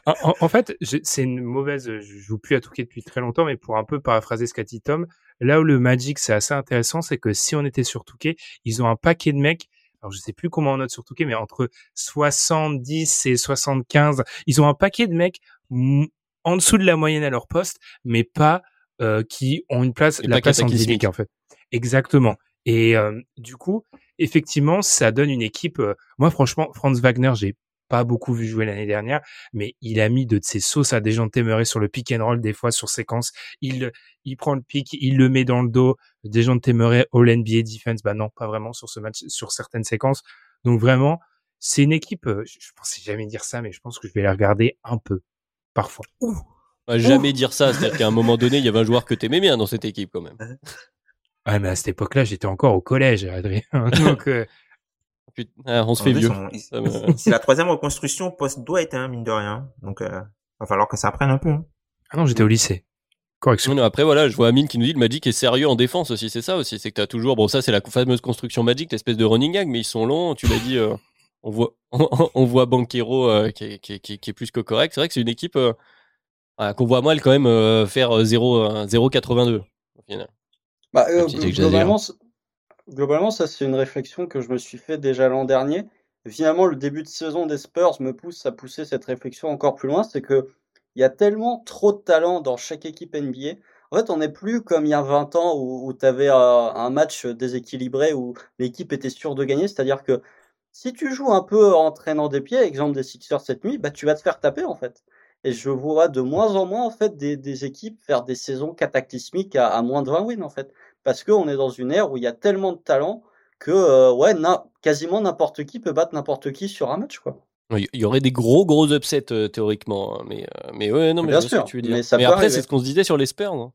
En, fait, c'est une mauvaise. Je joue plus à Touquet depuis très longtemps, mais pour un peu paraphraser ce qu'a dit Tom, là où le Magic c'est assez intéressant, c'est que si on était sur Touquet, ils ont un paquet de mecs. Alors je sais plus comment on note sur Touquet, mais entre 70 et 75, ils ont un paquet de mecs en dessous de la moyenne à leur poste, mais pas euh, qui ont une place, Et la place en cataclysmique. dynamique en fait. Exactement. Et euh, du coup, effectivement, ça donne une équipe. euh, moi, franchement, Franz Wagner, j'ai pas beaucoup vu jouer l'année dernière, mais il a mis de ses sauces à des gens téméraires sur le pick and roll des fois sur séquence. Il il prend le pick, il le met dans le dos. Des gens téméraires All NBA defense, bah non, pas vraiment sur ce match, sur certaines séquences. Donc vraiment, c'est une équipe. euh, je, je pensais jamais dire ça, mais je pense que je vais la regarder un peu parfois. On va jamais dire ça. C'est-à-dire qu'à un moment donné, il y avait un joueur que t'aimais bien dans cette équipe quand même. Ouais, mais à cette époque-là, j'étais encore au collège, Adrien. Donc euh, Putain, ah, on se fait En fait, vieux. me- C'est la troisième reconstruction post-Dwight, hein, mine de rien. Donc, euh, va falloir que ça prenne un peu. hein. ah non, j'étais au lycée. Correction. Non, après, voilà, je vois Amine qui nous dit le Magic est sérieux en défense aussi. C'est ça aussi. C'est que t'as toujours. Bon, ça, c'est la fameuse construction Magic, l'espèce de running gag, mais ils sont longs. Tu l'as dit, euh, on voit, on voit Banquero euh, qui, est, qui, est, qui, est, qui est plus que correct. C'est vrai que c'est une équipe euh, voilà, qu'on voit mal quand même euh, faire euh, 0, euh, 0,82 au final. Bah, euh, globalement, ça c'est une réflexion que je me suis fait déjà l'an dernier. Et finalement, le début de saison des Spurs me pousse à pousser cette réflexion encore plus loin. C'est que il y a tellement trop de talent dans chaque équipe NBA. En fait, on n'est plus comme il y a 20 ans où, où tu avais un match déséquilibré où l'équipe était sûre de gagner. C'est-à-dire que si tu joues un peu en traînant des pieds, exemple des Sixers cette nuit, bah tu vas te faire taper en fait. Et je vois de moins en moins en fait des, des équipes faire des saisons cataclysmiques à, à moins de 20 wins en fait parce qu'on est dans une ère où il y a tellement de talent que euh, ouais, na- quasiment n'importe qui peut battre n'importe qui sur un match quoi. Il y aurait des gros gros upsets euh, théoriquement, hein, mais euh, mais ouais non mais Bien sûr, que tu veux dire. mais ça après c'est ce qu'on se disait sur les Spurs. hein.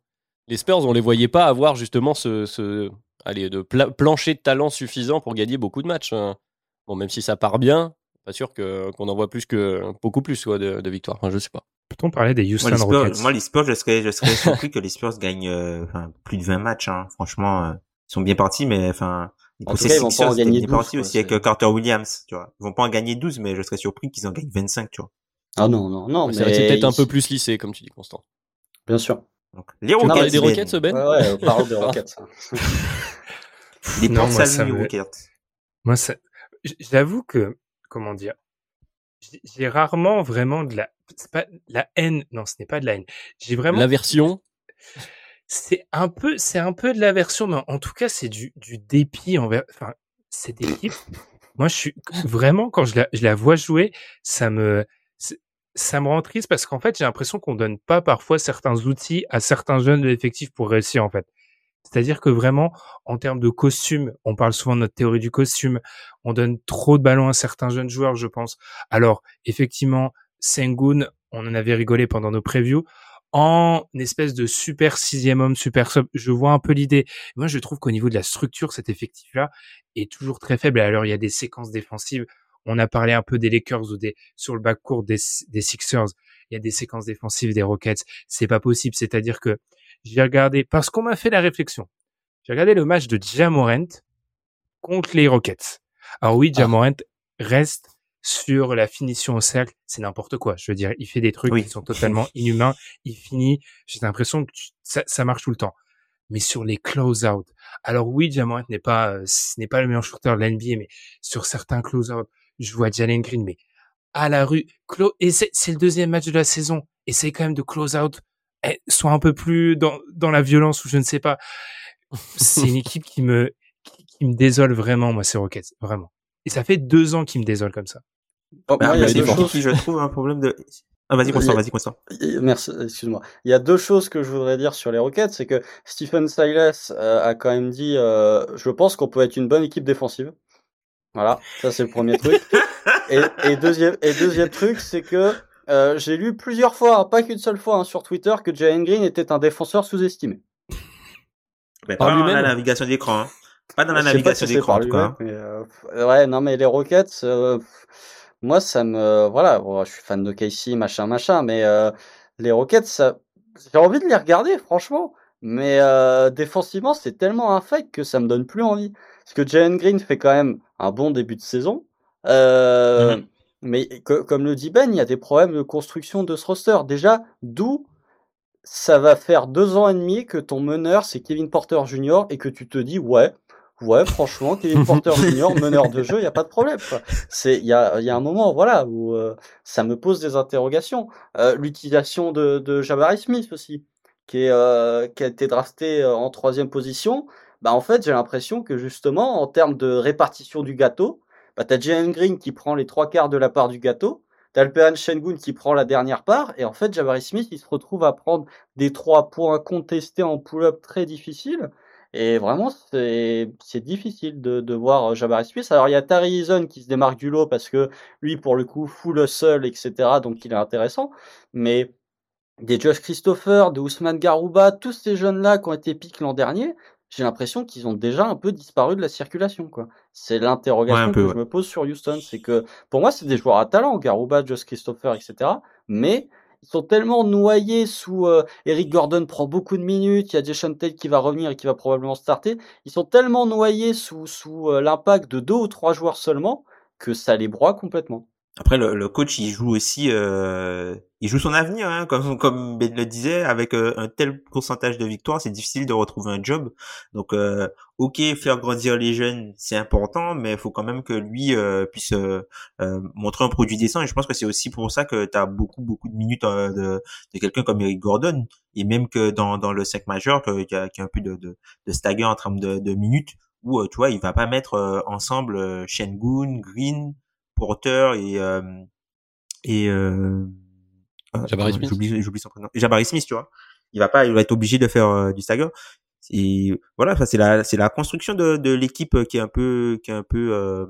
Les Spurs on les voyait pas avoir justement ce, ce allez de pla- plancher de talent suffisant pour gagner beaucoup de matchs. hein. Bon même si ça part bien, pas sûr que qu'on en voit plus que beaucoup plus quoi, de, de victoires. Enfin, je sais pas. Peut-on parler des Houston moi, les Spurs, Rockets moi, les Spurs, je serais, je serais surpris que les Spurs gagnent euh, enfin, plus de 20 matchs. Hein. Franchement, euh, ils sont bien partis, mais enfin, les En tout cas, ils vont pas en gagner bien 12, partis aussi avec euh, Carter Williams, tu vois. Ils vont pas en gagner 12, mais je serais surpris qu'ils en gagnent 25, tu vois. Ah non, non, non. C'est mais c'est peut-être un peu plus lissé, comme tu dis, Constant. Bien sûr. Donc, les Tu Rockets, parlais des Ben. Rockets, Ben Ouais, ouais, parle des Rockets. Les Non, portes moi, ça me- Rockets. Moi, ça, j'avoue que, comment dire, j'ai- rarement vraiment de la, c'est pas la haine. Non, ce n'est pas de la haine. J'ai vraiment, L'aversion? c'est un peu, c'est un peu de l'aversion, mais en tout cas, c'est du, du dépit envers, enfin, cette équipe. Moi, je suis vraiment, quand je la, je la vois jouer, ça me, ça me rend triste parce qu'en fait, j'ai l'impression qu'on donne pas parfois certains outils à certains jeunes de l'effectif pour réussir, en fait. C'est-à-dire que vraiment, en termes de costume, on parle souvent de notre théorie du costume, on donne trop de ballons à certains jeunes joueurs, je pense. Alors, effectivement, Sengun, on en avait rigolé pendant nos previews, en espèce de super sixième homme, super sub, je vois un peu l'idée. Moi, je trouve qu'au niveau de la structure, cet effectif-là est toujours très faible. Alors, il y a des séquences défensives. On a parlé un peu des Lakers ou des, sur le bas court des, des Sixers. Il y a des séquences défensives des Rockets. C'est pas possible. C'est-à-dire que j'ai regardé, parce qu'on m'a fait la réflexion. J'ai regardé le match de Jamorant contre les Rockets. Alors oui, Ah. Jamorant reste sur la finition au cercle, c'est n'importe quoi. Je veux dire, il fait des trucs Oui. qui sont totalement inhumains. Il finit, j'ai l'impression que ça, ça marche tout le temps. Mais sur les close-out, alors oui, Jamorant n'est pas, euh, ce n'est pas le meilleur shooter de l'NBA, mais sur certains close-out, je vois Jalen Green, mais à la rue, clo- et c'est le deuxième match de la saison. Essaye quand même de close-out, soit un peu plus dans, dans la violence ou je ne sais pas. C'est une équipe qui me, qui, qui me désole vraiment, moi, ces Rockets, vraiment. Et ça fait deux ans qu'ils me désolent comme ça. Bon, Bah, moi, il y a deux choses. qui, je trouve, un problème de... Ah, vas-y, Constant, vas-y, Constant. Merci, excuse-moi. Il y a deux choses que je voudrais dire sur les Rockets, c'est que Stephen Silas euh, a quand même dit, euh, je pense qu'on peut être une bonne équipe défensive. Voilà, ça c'est le premier truc. Et, et deuxième, et deuxième truc, c'est que euh, j'ai lu plusieurs fois, hein, pas qu'une seule fois, hein, sur Twitter, que Jalen Green était un défenseur sous-estimé. Mais pas dans la navigation d'écran, hein. Pas dans la navigation d'écran, en tout cas. hein. mais, euh, ouais, non, mais les Rockets, euh, moi, ça me, voilà, bon, je suis fan de Casey, machin, machin, mais euh, les Rockets, ça, j'ai envie de les regarder, franchement, mais euh, défensivement, c'est tellement un fake que ça me donne plus envie. Parce que Jalen Green fait quand même un bon début de saison, euh, Mhm. Mais co- comme le dit Ben, il y a des problèmes de construction de ce roster. Déjà, d'où ça va faire deux ans et demi que ton meneur c'est Kevin Porter Jr. et que tu te dis ouais, ouais, franchement, Kevin Porter Jr. meneur de jeu, il y a pas de problème. C'est il y a y a un moment voilà où euh, ça me pose des interrogations. Euh, L'utilisation de de Jabari Smith aussi, qui est euh, qui a été drafté euh, en troisième position. Bah en fait j'ai l'impression que justement en termes de répartition du gâteau, bah t'as Jalen Green qui prend les trois quarts de la part du gâteau. T'as Alperen Şengün qui prend la dernière part, et en fait, Jabari Smith, il se retrouve à prendre des trois points contestés en pull-up très difficiles. Et vraiment, c'est difficile de, de voir euh, Jabari Smith. Alors, il y a Tari Eason qui se démarque du lot parce que lui, pour le coup, full seul, etc. Donc, il est intéressant. Mais des Josh Christopher, de Ousmane Garouba, tous ces jeunes-là qui ont été piques l'an dernier, j'ai l'impression qu'ils ont déjà un peu disparu de la circulation, quoi. C'est l'interrogation Ouais, que ouais. je me pose sur Houston. C'est que, pour moi, c'est des joueurs à talent, Garouba, Josh Christopher, etc. Mais, ils sont tellement noyés sous euh, Eric Gordon prend beaucoup de minutes, il y a Jason Tate qui va revenir et qui va probablement starter. Ils sont tellement noyés sous, sous euh, l'impact de deux ou trois joueurs seulement que ça les broie complètement. Après, le, le coach, il joue aussi, euh, il joue son avenir, hein, comme comme Ben le disait, avec euh, un tel pourcentage de victoires, c'est difficile de retrouver un job. Donc, euh, ok, faire grandir les jeunes, c'est important, mais il faut quand même que lui euh, puisse euh, euh, montrer un produit décent. Et je pense que c'est aussi pour ça que tu as beaucoup beaucoup de minutes de, de quelqu'un comme Eric Gordon, et même que dans dans le 5 majeur, qu'il y, a, qu'il y a un peu de de, de stagger en termes de, de minutes, où tu vois, il va pas mettre ensemble Shengun, Green, Porter et euh, et euh, euh, Jabari Smith. J'oublie, j'oublie son prénom. Jabari Smith, tu vois. Il va pas, il va être obligé de faire du stagger. Et voilà, ça c'est la, c'est la construction de, de l'équipe qui est un peu, qui est un peu, euh,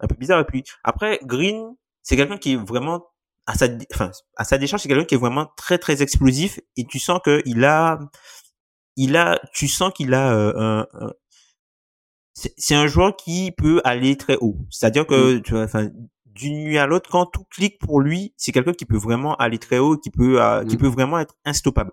un peu bizarre. Et puis après, Green, c'est quelqu'un qui est vraiment à sa, enfin, à sa décharge, c'est quelqu'un qui est vraiment très très explosif. Et tu sens que il a, il a, tu sens qu'il a euh, un, un- c'est un joueur qui peut aller très haut. C'est-à-dire que, tu vois, enfin, d'une nuit à l'autre, quand tout clique pour lui, c'est quelqu'un qui peut vraiment aller très haut, qui peut, qui mm. peut vraiment être instoppable.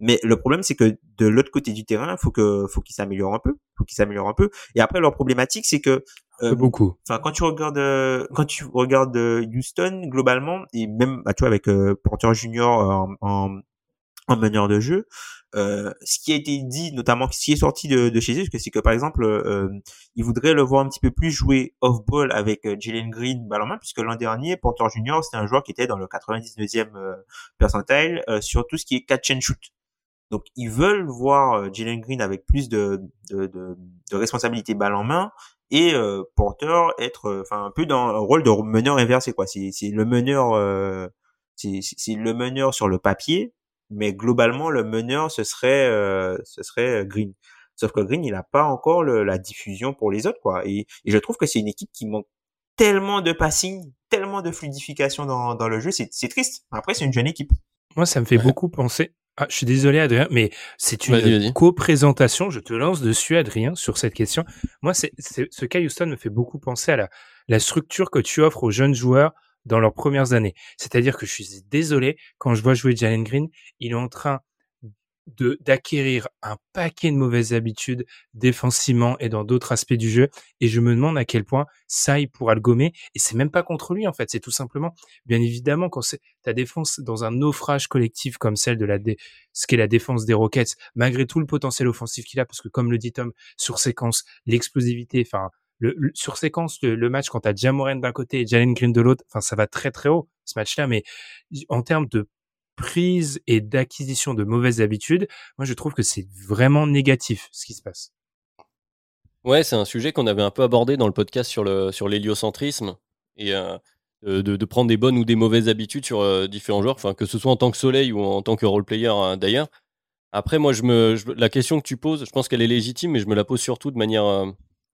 Mais le problème, c'est que de l'autre côté du terrain, faut que, faut qu'il s'améliore un peu, faut qu'il s'améliore un peu. Et après, leur problématique, c'est que euh, beaucoup. Enfin, quand tu regardes, euh, quand tu regardes euh, Houston globalement, et même, bah, tu vois, avec euh, Porter Junior en, en, meneur de jeu, euh, ce qui a été dit, notamment ce qui est sorti de, de chez eux, c'est que par exemple, euh, ils voudraient le voir un petit peu plus jouer off-ball avec Jalen Green balle en main, puisque l'an dernier, Porter Junior, c'était un joueur qui était dans le 99e percentile sur tout ce qui est catch and shoot. Donc ils veulent voir Jalen Green avec plus de, de, de, de responsabilité balle en main et euh, Porter être euh, enfin un peu dans un rôle de meneur inversé quoi. C'est le meneur euh, c'est le meneur sur le papier, mais globalement le meneur ce serait euh, ce serait Green. Sauf que Green il a pas encore le, la diffusion pour les autres quoi. Et, et je trouve que c'est une équipe qui manque tellement de passing, tellement de fluidification dans dans le jeu, c'est c'est triste. Après c'est une jeune équipe. Moi ça me fait beaucoup penser ah, je suis désolé, Adrien, mais c'est une co-présentation. Je te lance dessus, Adrien, sur cette question. Moi, c'est, ce cas Houston me fait beaucoup penser à la, la structure que tu offres aux jeunes joueurs dans leurs premières années. C'est-à-dire que je suis désolé, quand je vois jouer Jalen Green, il est en train de d'acquérir un paquet de mauvaises habitudes défensivement et dans d'autres aspects du jeu et je me demande à quel point ça il pourra le gommer et c'est même pas contre lui en fait c'est tout simplement bien évidemment quand c'est ta défense dans un naufrage collectif comme celle de la ce qu'est la défense des Rockets malgré tout le potentiel offensif qu'il a parce que comme le dit Tom sur séquence l'explosivité enfin le, sur séquence le, match quand t'as Jamoren d'un côté et Jalen Green de l'autre enfin ça va très très haut ce match là mais en termes de prise et d'acquisition de mauvaises habitudes, moi je trouve que c'est vraiment négatif ce qui se passe. Ouais, c'est un sujet qu'on avait un peu abordé dans le podcast sur le sur l'héliocentrisme et euh, de, de, prendre des bonnes ou des mauvaises habitudes sur euh, différents joueurs, enfin que ce soit en tant que soleil ou en tant que role player hein, d'ailleurs. Après, moi, je me la question que tu poses, je pense qu'elle est légitime, mais je me la pose surtout de manière euh,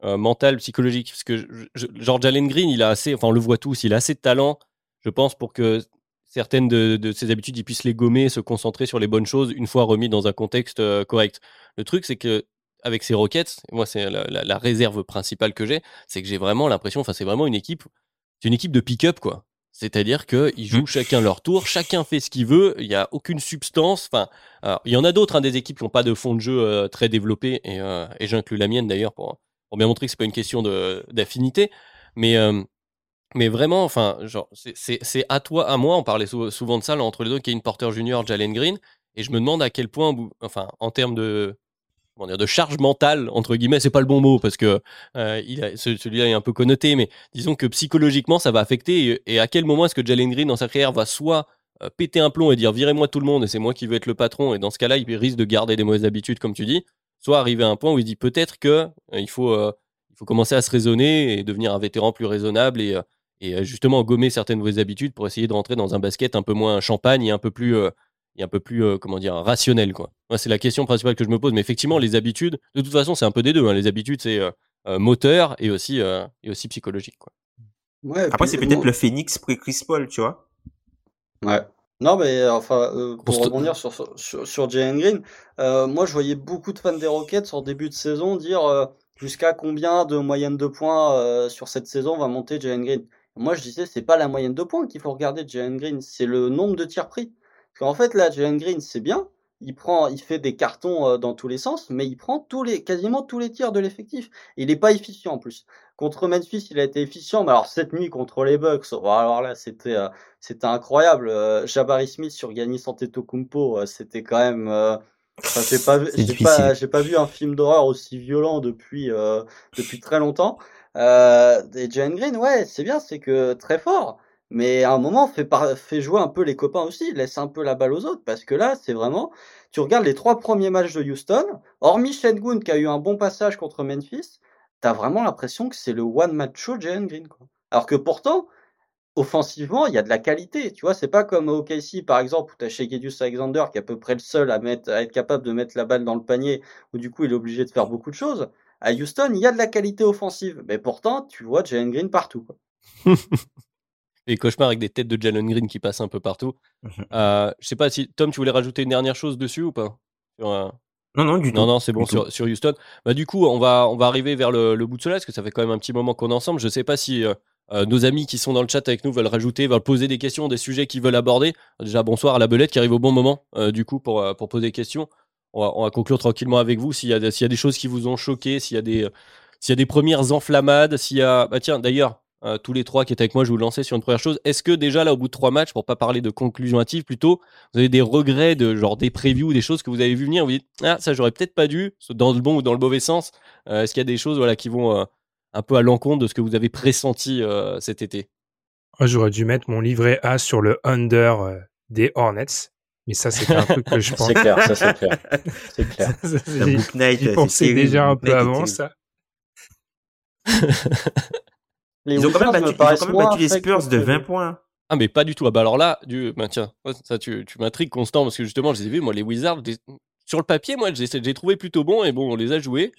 mentale, psychologique, parce que je, George Allen Green, il a assez, enfin on le voit tous, il a assez de talent, je pense, pour que certaines de, de ses habitudes, il puisse les gommer, se concentrer sur les bonnes choses une fois remis dans un contexte euh, correct. Le truc, c'est que avec ces Rockets, moi c'est la, réserve principale que j'ai, c'est que j'ai vraiment l'impression, enfin c'est vraiment une équipe, c'est une équipe de pick-up quoi. C'est-à-dire qu'ils jouent mmh. chacun leur tour, chacun fait ce qu'il veut, il n'y a aucune substance. Enfin, il y en a d'autres, hein, des équipes qui n'ont pas de fond de jeu euh, très développé, et, euh, et j'inclus la mienne d'ailleurs pour, pour bien montrer que c'est pas une question d'affinité. Mais mais vraiment, enfin, genre, c'est à toi, à moi, on parlait souvent de ça, entre les deux, qui est une porteur junior, Jalen Green, et je me demande à quel point, enfin, en termes de, comment dire, de charge mentale, entre guillemets, c'est pas le bon mot, parce que euh, il celui-là est un peu connoté, mais disons que psychologiquement, ça va affecter, et, à quel moment est-ce que Jalen Green, dans sa carrière, va soit euh, péter un plomb et dire virez-moi tout le monde, et c'est moi qui veux être le patron, et dans ce cas-là, il risque de garder des mauvaises habitudes, comme tu dis, soit arriver à un point où il dit peut-être que euh, il faut, il faut commencer à se raisonner et devenir un vétéran plus raisonnable et et euh, justement gommer certaines mauvaises habitudes pour essayer de rentrer dans un basket un peu moins champagne et un peu plus euh, et un peu plus euh, comment dire rationnel quoi. Moi c'est la question principale que je me pose mais effectivement les habitudes de toute façon c'est un peu des deux hein. les habitudes c'est moteur et aussi et aussi psychologique quoi. Ouais, Après c'est peut-être le phénix pré Chris Paul, tu vois. Ouais. Non, mais enfin, pour rebondir sur, sur, sur Jalen Green, moi je voyais beaucoup de fans des Rockets en début de saison dire jusqu'à combien de moyenne de points sur cette saison va monter Jalen Green? Moi, je disais, c'est pas la moyenne de points qu'il faut regarder de Jalen Green, c'est le nombre de tirs pris. Parce qu'en fait, là, Jalen Green, c'est bien. Il prend, il fait des cartons euh, dans tous les sens, mais il prend tous les, quasiment tous les tirs de l'effectif. Il n'est pas efficient en plus. Contre Memphis, il a été efficient, mais alors cette nuit contre les Bucks, oh, alors là, c'était, euh, c'était incroyable. Euh, Jabari Smith sur Giannis Antetokounmpo, c'était quand même. Enfin, j'ai pas, j'ai pas, j'ai pas vu un film d'horreur aussi violent depuis depuis très longtemps. Euh, et Jalen Green, ouais, c'est bien, c'est que très fort. Mais à un moment, fait, fait jouer un peu les copains aussi, laisse un peu la balle aux autres, parce que là, c'est vraiment, tu regardes les trois premiers matchs de Houston, hormis Shengun qui a eu un bon passage contre Memphis, t'as vraiment l'impression que c'est le one match show Jalen Green, quoi. Alors que pourtant, offensivement, il y a de la qualité, tu vois, c'est pas comme au OKC, par exemple, où t'as Shegedius Alexander qui est à peu près le seul à mettre, à être capable de mettre la balle dans le panier, où du coup, il est obligé de faire beaucoup de choses à Houston, il y a de la qualité offensive. Mais pourtant, tu vois Jalen Green partout. Quoi. Les cauchemars avec des têtes de Jalen Green qui passent un peu partout. Euh, je sais pas si Tom, tu voulais rajouter une dernière chose dessus ou pas? Non, non, du tout. Non, non, c'est bon sur, sur, Houston. Bah, du coup, on va, on va arriver vers le, bout de cela, parce que ça fait quand même un petit moment qu'on est ensemble. Je sais pas si, euh, nos amis qui sont dans le chat avec nous veulent rajouter, veulent poser des questions, des sujets qu'ils veulent aborder. Déjà, bonsoir à la belette qui arrive au bon moment, du coup, pour, pour poser des questions. On va, conclure tranquillement avec vous. S'il y, a, y a des choses qui vous ont choqué, s'il y a des, s'il y a des premières enflammades, s'il y a. Bah tiens, d'ailleurs, euh, tous les trois qui étaient avec moi, je vous lancer sur une première chose. Est-ce que déjà là, au bout de trois matchs, pour pas parler de conclusion hâtive, plutôt, vous avez des regrets de genre des previews, des choses que vous avez vu venir, vous dites ah ça j'aurais peut-être pas dû, dans le bon ou dans le mauvais sens. Euh, est-ce qu'il y a des choses voilà qui vont euh, un peu à l'encontre de ce que vous avez pressenti cet été? J'aurais dû mettre mon livret A sur le under des Hornets. Mais ça, c'est un truc que je pense. c'est clair, ça c'est clair. C'est clair. J'y pensais déjà un peu avant ça. ils ont quand même battu, les Spurs de 20 points. Ah mais pas du tout. Ah bah alors là, du... Bah, tiens, ça tu, tu m'intrigues constant parce que justement, je les ai vus, moi les Wizards, sur le papier, moi j'ai trouvé plutôt bon et bon, on les a joués.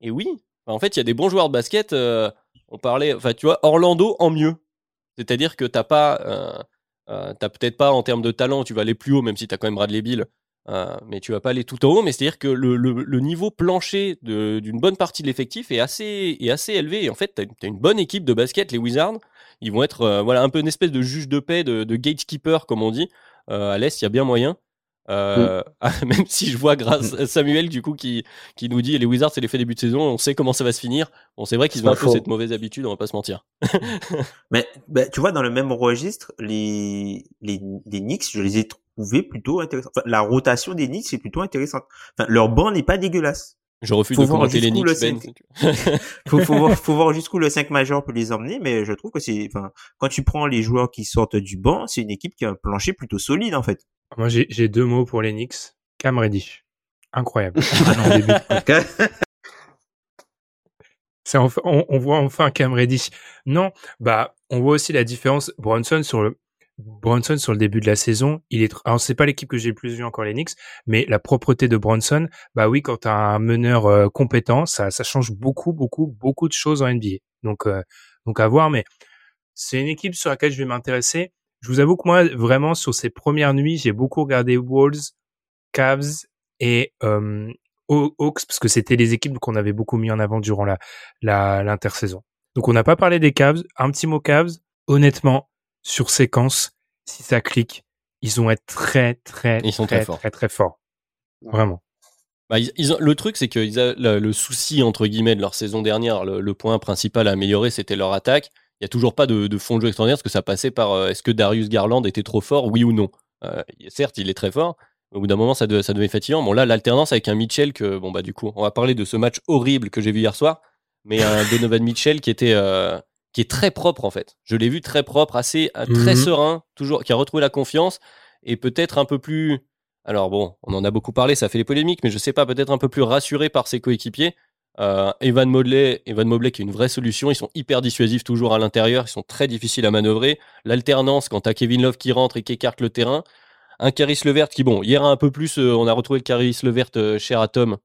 Et oui, en fait, il y a des bons joueurs de basket. Euh, on parlait, enfin tu vois, Orlando en mieux. C'est-à-dire que t'as pas, euh, euh, t'as peut-être pas en termes de talent, tu vas aller plus haut, même si t'as quand même Bradley Bill. Euh, mais tu vas pas aller tout en haut. Mais c'est-à-dire que le, niveau plancher d'une bonne partie de l'effectif est assez, est assez élevé. En fait, tu as, une bonne équipe de basket, les Wizards. Ils vont être euh, voilà, un peu une espèce de juge de paix, de, de gatekeeper, comme on dit. Euh, à l'Est, il y a bien moyen. Euh, mm. même si je vois grâce à Samuel du coup qui, qui nous dit les Wizards c'est l'effet début de saison, on sait comment ça va se finir. Bon c'est vrai qu'ils ont un peu cette mauvaise habitude, on va pas se mentir. Mais bah, tu vois dans le même registre les, les les Knicks je les ai trouvés plutôt intéressants. Enfin, la rotation des Knicks c'est plutôt intéressante. Enfin, leur banc n'est pas dégueulasse. Je refuse de commenter les Knicks. Ben. faut, faut, voir, faut voir jusqu'où le 5 majeur peut les emmener, mais je trouve que c'est, enfin, quand tu prends les joueurs qui sortent du banc, c'est une équipe qui a un plancher plutôt solide en fait. Moi, j'ai deux mots pour les Knicks. Cam Reddish. Incroyable. Ah on, on, voit enfin Cam Reddish. Non, bah, on voit aussi la différence. Bronson sur le, Bronson sur le début de la saison, il est, alors c'est pas l'équipe que j'ai le plus vu encore les Knicks, mais la propreté de Bronson, bah oui, quand t'as un meneur euh, compétent, ça, ça change beaucoup, beaucoup, beaucoup de choses en NBA. Donc, euh, donc à voir, mais c'est une équipe sur laquelle je vais m'intéresser. Je vous avoue que moi, vraiment, sur ces premières nuits, j'ai beaucoup regardé Wolves, Cavs et euh, Hawks, parce que c'était les équipes qu'on avait beaucoup mis en avant durant la l'intersaison. Donc on n'a pas parlé des Cavs. Un petit mot Cavs. Honnêtement, sur séquence, si ça clique, ils vont être très très ils sont très, très, très, forts. Vraiment. Bah, ils, ont, le truc, c'est que le, le, souci entre guillemets de leur saison dernière, le, le point principal à améliorer, c'était leur attaque il n'y a toujours pas de, fond de jeu extraordinaire parce que ça passait par euh, est-ce que Darius Garland était trop fort, oui ou non? Euh, certes, il est très fort, mais au bout d'un moment, ça, ça devient fatigant. Bon, là, l'alternance avec un Mitchell, que, bon, bah, du coup, on va parler de ce match horrible que j'ai vu hier soir, mais un Donovan Mitchell qui était. Euh, qui est très propre en fait. Je l'ai vu très propre, assez très mhm. serein, toujours qui a retrouvé la confiance et peut-être un peu plus alors bon, on en a beaucoup parlé, ça fait les polémiques, mais je sais pas, peut-être un peu plus rassuré par ses coéquipiers. Euh, Evan Mobley, Evan Mobley qui est une vraie solution. Ils sont hyper dissuasifs toujours à l'intérieur. Ils sont très difficiles à manœuvrer. L'alternance quand t'as Kevin Love qui rentre et qui écarte le terrain. Un Caris Levert qui, bon, hier un peu plus, euh, on a retrouvé le Caris Levert euh, cher à Tom,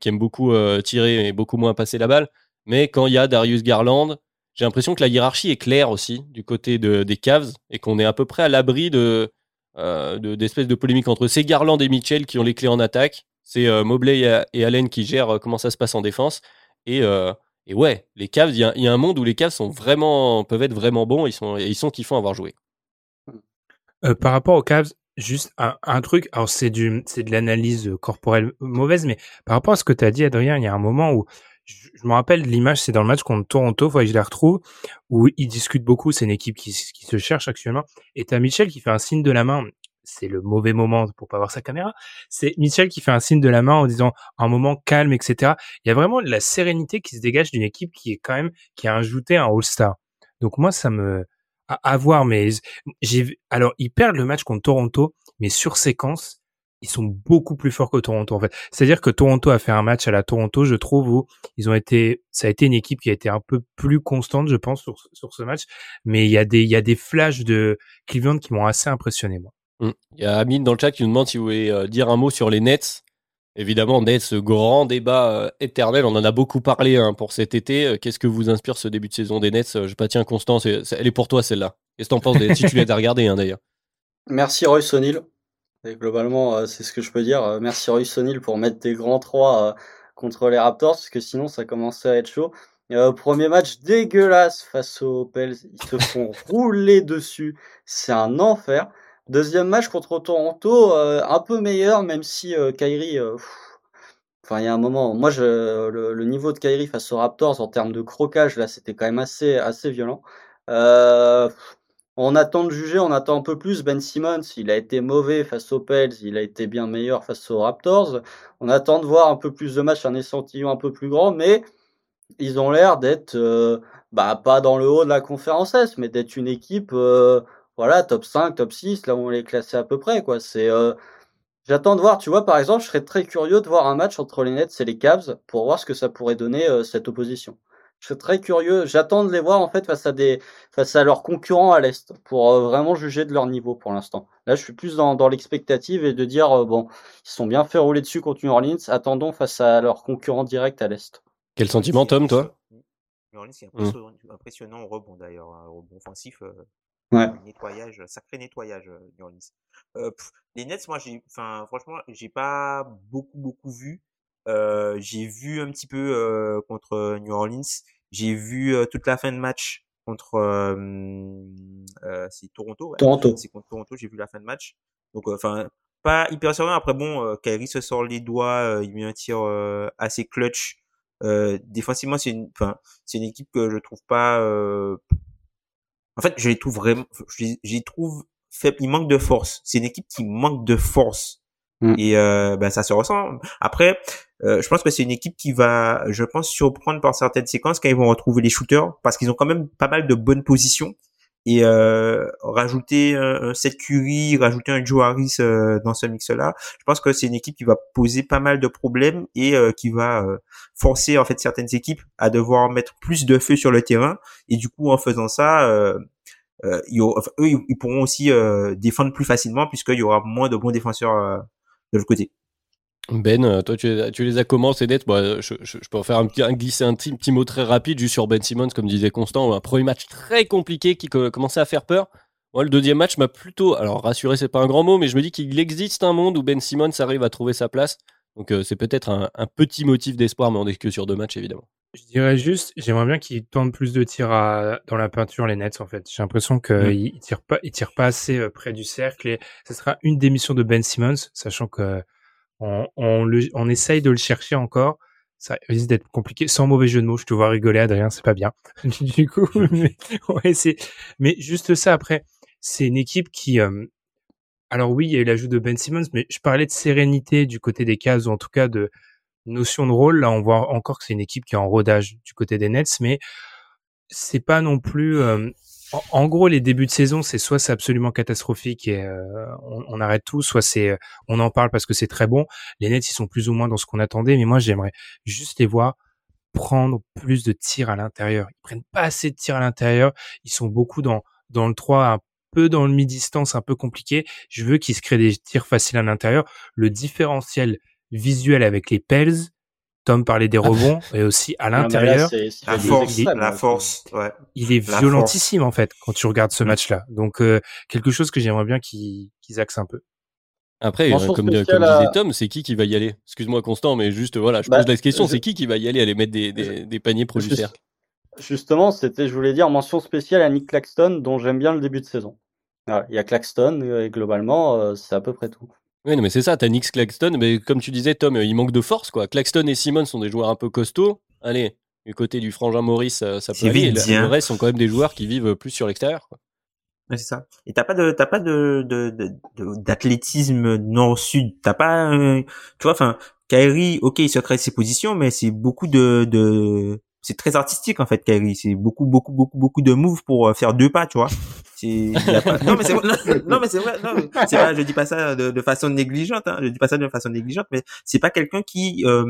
qui aime beaucoup tirer et beaucoup moins passer la balle. Mais quand il y a Darius Garland, j'ai l'impression que la hiérarchie est claire aussi du côté de, des Cavs et qu'on est à peu près à l'abri de, d'espèces de, de polémiques entre ces Garland et Mitchell qui ont les clés en attaque c'est euh, Mobley et, Allen qui gèrent euh, comment ça se passe en défense. Et, euh, ouais, les Cavs, il y, a un monde où les Cavs sont vraiment, peuvent être vraiment bons. Ils sont, ils sont kiffants à avoir joué. par rapport aux Cavs, juste un, truc. Alors c'est c'est de l'analyse corporelle mauvaise, mais par rapport à ce que tu as dit, Adrien, il y a un moment où je, me rappelle l'image, c'est dans le match contre Toronto, faut que je la retrouve, où ils discutent beaucoup. C'est une équipe qui, qui se cherche actuellement. Et t'as Michel qui fait un signe de la main c'est le mauvais moment pour pas voir sa caméra. C'est Michel qui fait un signe de la main en disant un moment calme, etc. Il y a vraiment la sérénité qui se dégage d'une équipe qui est quand même qui a ajouté un All-Star. Donc moi, ça me à, voir, mais j'ai alors ils perdent le match contre Toronto, mais sur séquence, ils sont beaucoup plus forts que Toronto en fait. C'est-à-dire que Toronto a fait un match à la Toronto, je trouve, où ils ont été, ça a été une équipe qui a été un peu plus constante, je pense, sur, sur ce match. Mais il y a des, il y a des flashs de Cleveland qui m'ont assez impressionné moi. Mm. Il y a Amine dans le chat qui nous demande si vous voulez euh, dire un mot sur les Nets. Évidemment, Nets, grand débat euh, éternel. On en a beaucoup parlé hein, pour cet été. Euh, qu'est-ce que vous inspire ce début de saison des Nets Je pas tiens, Constance, elle est pour toi celle-là. Qu'est-ce que t'en penses Si tu l'as regardé hein, d'ailleurs? Merci Royce O'Neill. Globalement, c'est ce que je peux dire. Merci Royce O'Neill pour mettre des grands trois contre les Raptors, parce que sinon ça commençait à être chaud. Euh, premier match dégueulasse face aux Pels. Ils se font rouler dessus. C'est un enfer. Deuxième match contre Toronto, euh, un peu meilleur, même si euh, Kyrie. Euh, enfin, il y a un moment. Moi, je, le, niveau de Kyrie face aux Raptors en termes de crocage, là, c'était quand même assez, assez violent. On attend de juger, on attend un peu plus. Ben Simmons, il a été mauvais face aux Pels, il a été bien meilleur face aux Raptors. On attend de voir un peu plus de matchs, un échantillon un peu plus grand, mais ils ont l'air d'être, bah, pas dans le haut de la conférence S, mais d'être une équipe voilà, top 5, top 6, là où on les classait à peu près, quoi. C'est, euh, j'attends de voir, tu vois, par exemple, je serais très curieux de voir un match entre les Nets et les Cavs pour voir ce que ça pourrait donner euh, cette opposition. Je serais très curieux, j'attends de les voir en fait face à des, face à leurs concurrents à l'est pour euh, vraiment juger de leur niveau pour l'instant. Là, je suis plus dans, dans l'expectative et de dire bon, ils sont bien fait rouler dessus contre New Orleans, attendons face à leurs concurrents directs à l'est. Quel sentiment, Tom, toi? New Orleans, c'est impressionnant, impressionnant rebond d'ailleurs, un rebond offensif. Ouais. Nettoyage, sacré nettoyage, euh, New Orleans. Euh, les Nets, moi, j'ai, enfin, franchement, j'ai pas beaucoup, beaucoup vu. Euh, j'ai vu un petit peu euh, contre New Orleans. J'ai vu euh, toute la fin de match contre, c'est Toronto. Ouais. Toronto. C'est contre Toronto. J'ai vu la fin de match. Donc, enfin, pas hyper sérieux. Après, bon, Kyrie se sort les doigts. il met un tir assez clutch. défensivement, c'est une, enfin, c'est une équipe que je trouve pas en fait, je les trouve vraiment, je les trouve faibles. Il manque de force. C'est une équipe qui manque de force. Mm. Et euh, ben ça se ressent. Après, euh, je pense que c'est une équipe qui va, je pense, surprendre par certaines séquences quand ils vont retrouver les shooters, parce qu'ils ont quand même pas mal de bonnes positions et euh, rajouter un, Seth Curry, rajouter un Joe Harris euh, dans ce mix-là, je pense que c'est une équipe qui va poser pas mal de problèmes et euh, qui va euh, forcer en fait certaines équipes à devoir mettre plus de feu sur le terrain et du coup en faisant ça, ils, eux ils pourront aussi défendre plus facilement puisqu'il y aura moins de bons défenseurs Ben, euh, toi, tu, les as comment, ces dettes? Je, peux en faire un petit, un, glisser mot très rapide juste sur Ben Simmons, comme disait Constant. Un premier match très compliqué qui commençait à faire peur. Moi, le deuxième match m'a plutôt, alors rassuré, c'est pas un grand mot, mais je me dis qu'il existe un monde où Ben Simmons arrive à trouver sa place. Donc, c'est peut-être un, petit motif d'espoir, mais on est que sur deux matchs, évidemment. Je dirais juste, j'aimerais bien qu'ils tentent plus de tirs dans la peinture, les Nets, en fait. J'ai l'impression qu'ils mm. tirent pas, pas assez près du cercle et ce sera une des missions de Ben Simmons, sachant que on, on, le, on essaye de le chercher encore. Ça risque d'être compliqué, sans mauvais jeu de mots. Je te vois rigoler, Adrien, c'est pas bien. du coup, mais, ouais, c'est, mais juste ça après, c'est une équipe qui, euh, alors oui, il y a eu l'ajout de Ben Simmons, mais je parlais de sérénité du côté des cases, ou en tout cas de notion de rôle. Là, on voit encore que c'est une équipe qui est en rodage du côté des Nets, mais c'est pas non plus, euh, en, gros, les débuts de saison, c'est soit c'est absolument catastrophique et euh, on, arrête tout, soit c'est on en parle parce que c'est très bon. Les Nets, ils sont plus ou moins dans ce qu'on attendait, mais moi, j'aimerais juste les voir prendre plus de tirs à l'intérieur. Ils prennent pas assez de tirs à l'intérieur. Ils sont beaucoup dans dans le 3, un peu dans le mi-distance, un peu compliqué. Je veux qu'ils se créent des tirs faciles à l'intérieur. Le différentiel visuel avec les Pels, Tom parlait des rebonds et aussi à l'intérieur. La force, la force, ouais. Il est violentissime en fait quand tu regardes ce mm. match-là. Donc euh, quelque chose que j'aimerais bien qu'ils axent un peu. Après, euh, comme, comme, disait Tom, c'est qui qui va y aller? Excuse-moi Constant, mais juste voilà, je bah, pose la question, c'est qui qui va y aller aller mettre des, des, des paniers pro du cercle Justement, c'était, je voulais dire, mention spéciale à Nick Claxton, dont j'aime bien le début de saison. il y a Claxton euh, et globalement, c'est à peu près tout. Oui, mais c'est ça, t'as Nix Claxton, mais comme tu disais, Tom, il manque de force, quoi. Claxton et Simon sont des joueurs un peu costauds. Allez, du côté du frangin Maurice, euh, ça peut aller. Le, le reste sont quand même des joueurs qui vivent plus sur l'extérieur, quoi. Ouais, c'est ça. Et t'as pas de, t'as pas de, de, d'athlétisme nord-sud. T'as pas, tu vois, enfin, Kyrie, ok, il se crée ses positions, mais c'est beaucoup de, de, c'est très artistique en fait Kyrie c'est beaucoup beaucoup beaucoup beaucoup de moves pour euh, faire deux pas tu vois. C'est non mais c'est vrai. Non, mais c'est vrai. Non c'est pas je dis pas ça de, de façon négligente hein, je dis pas ça de façon négligente mais c'est pas quelqu'un qui euh,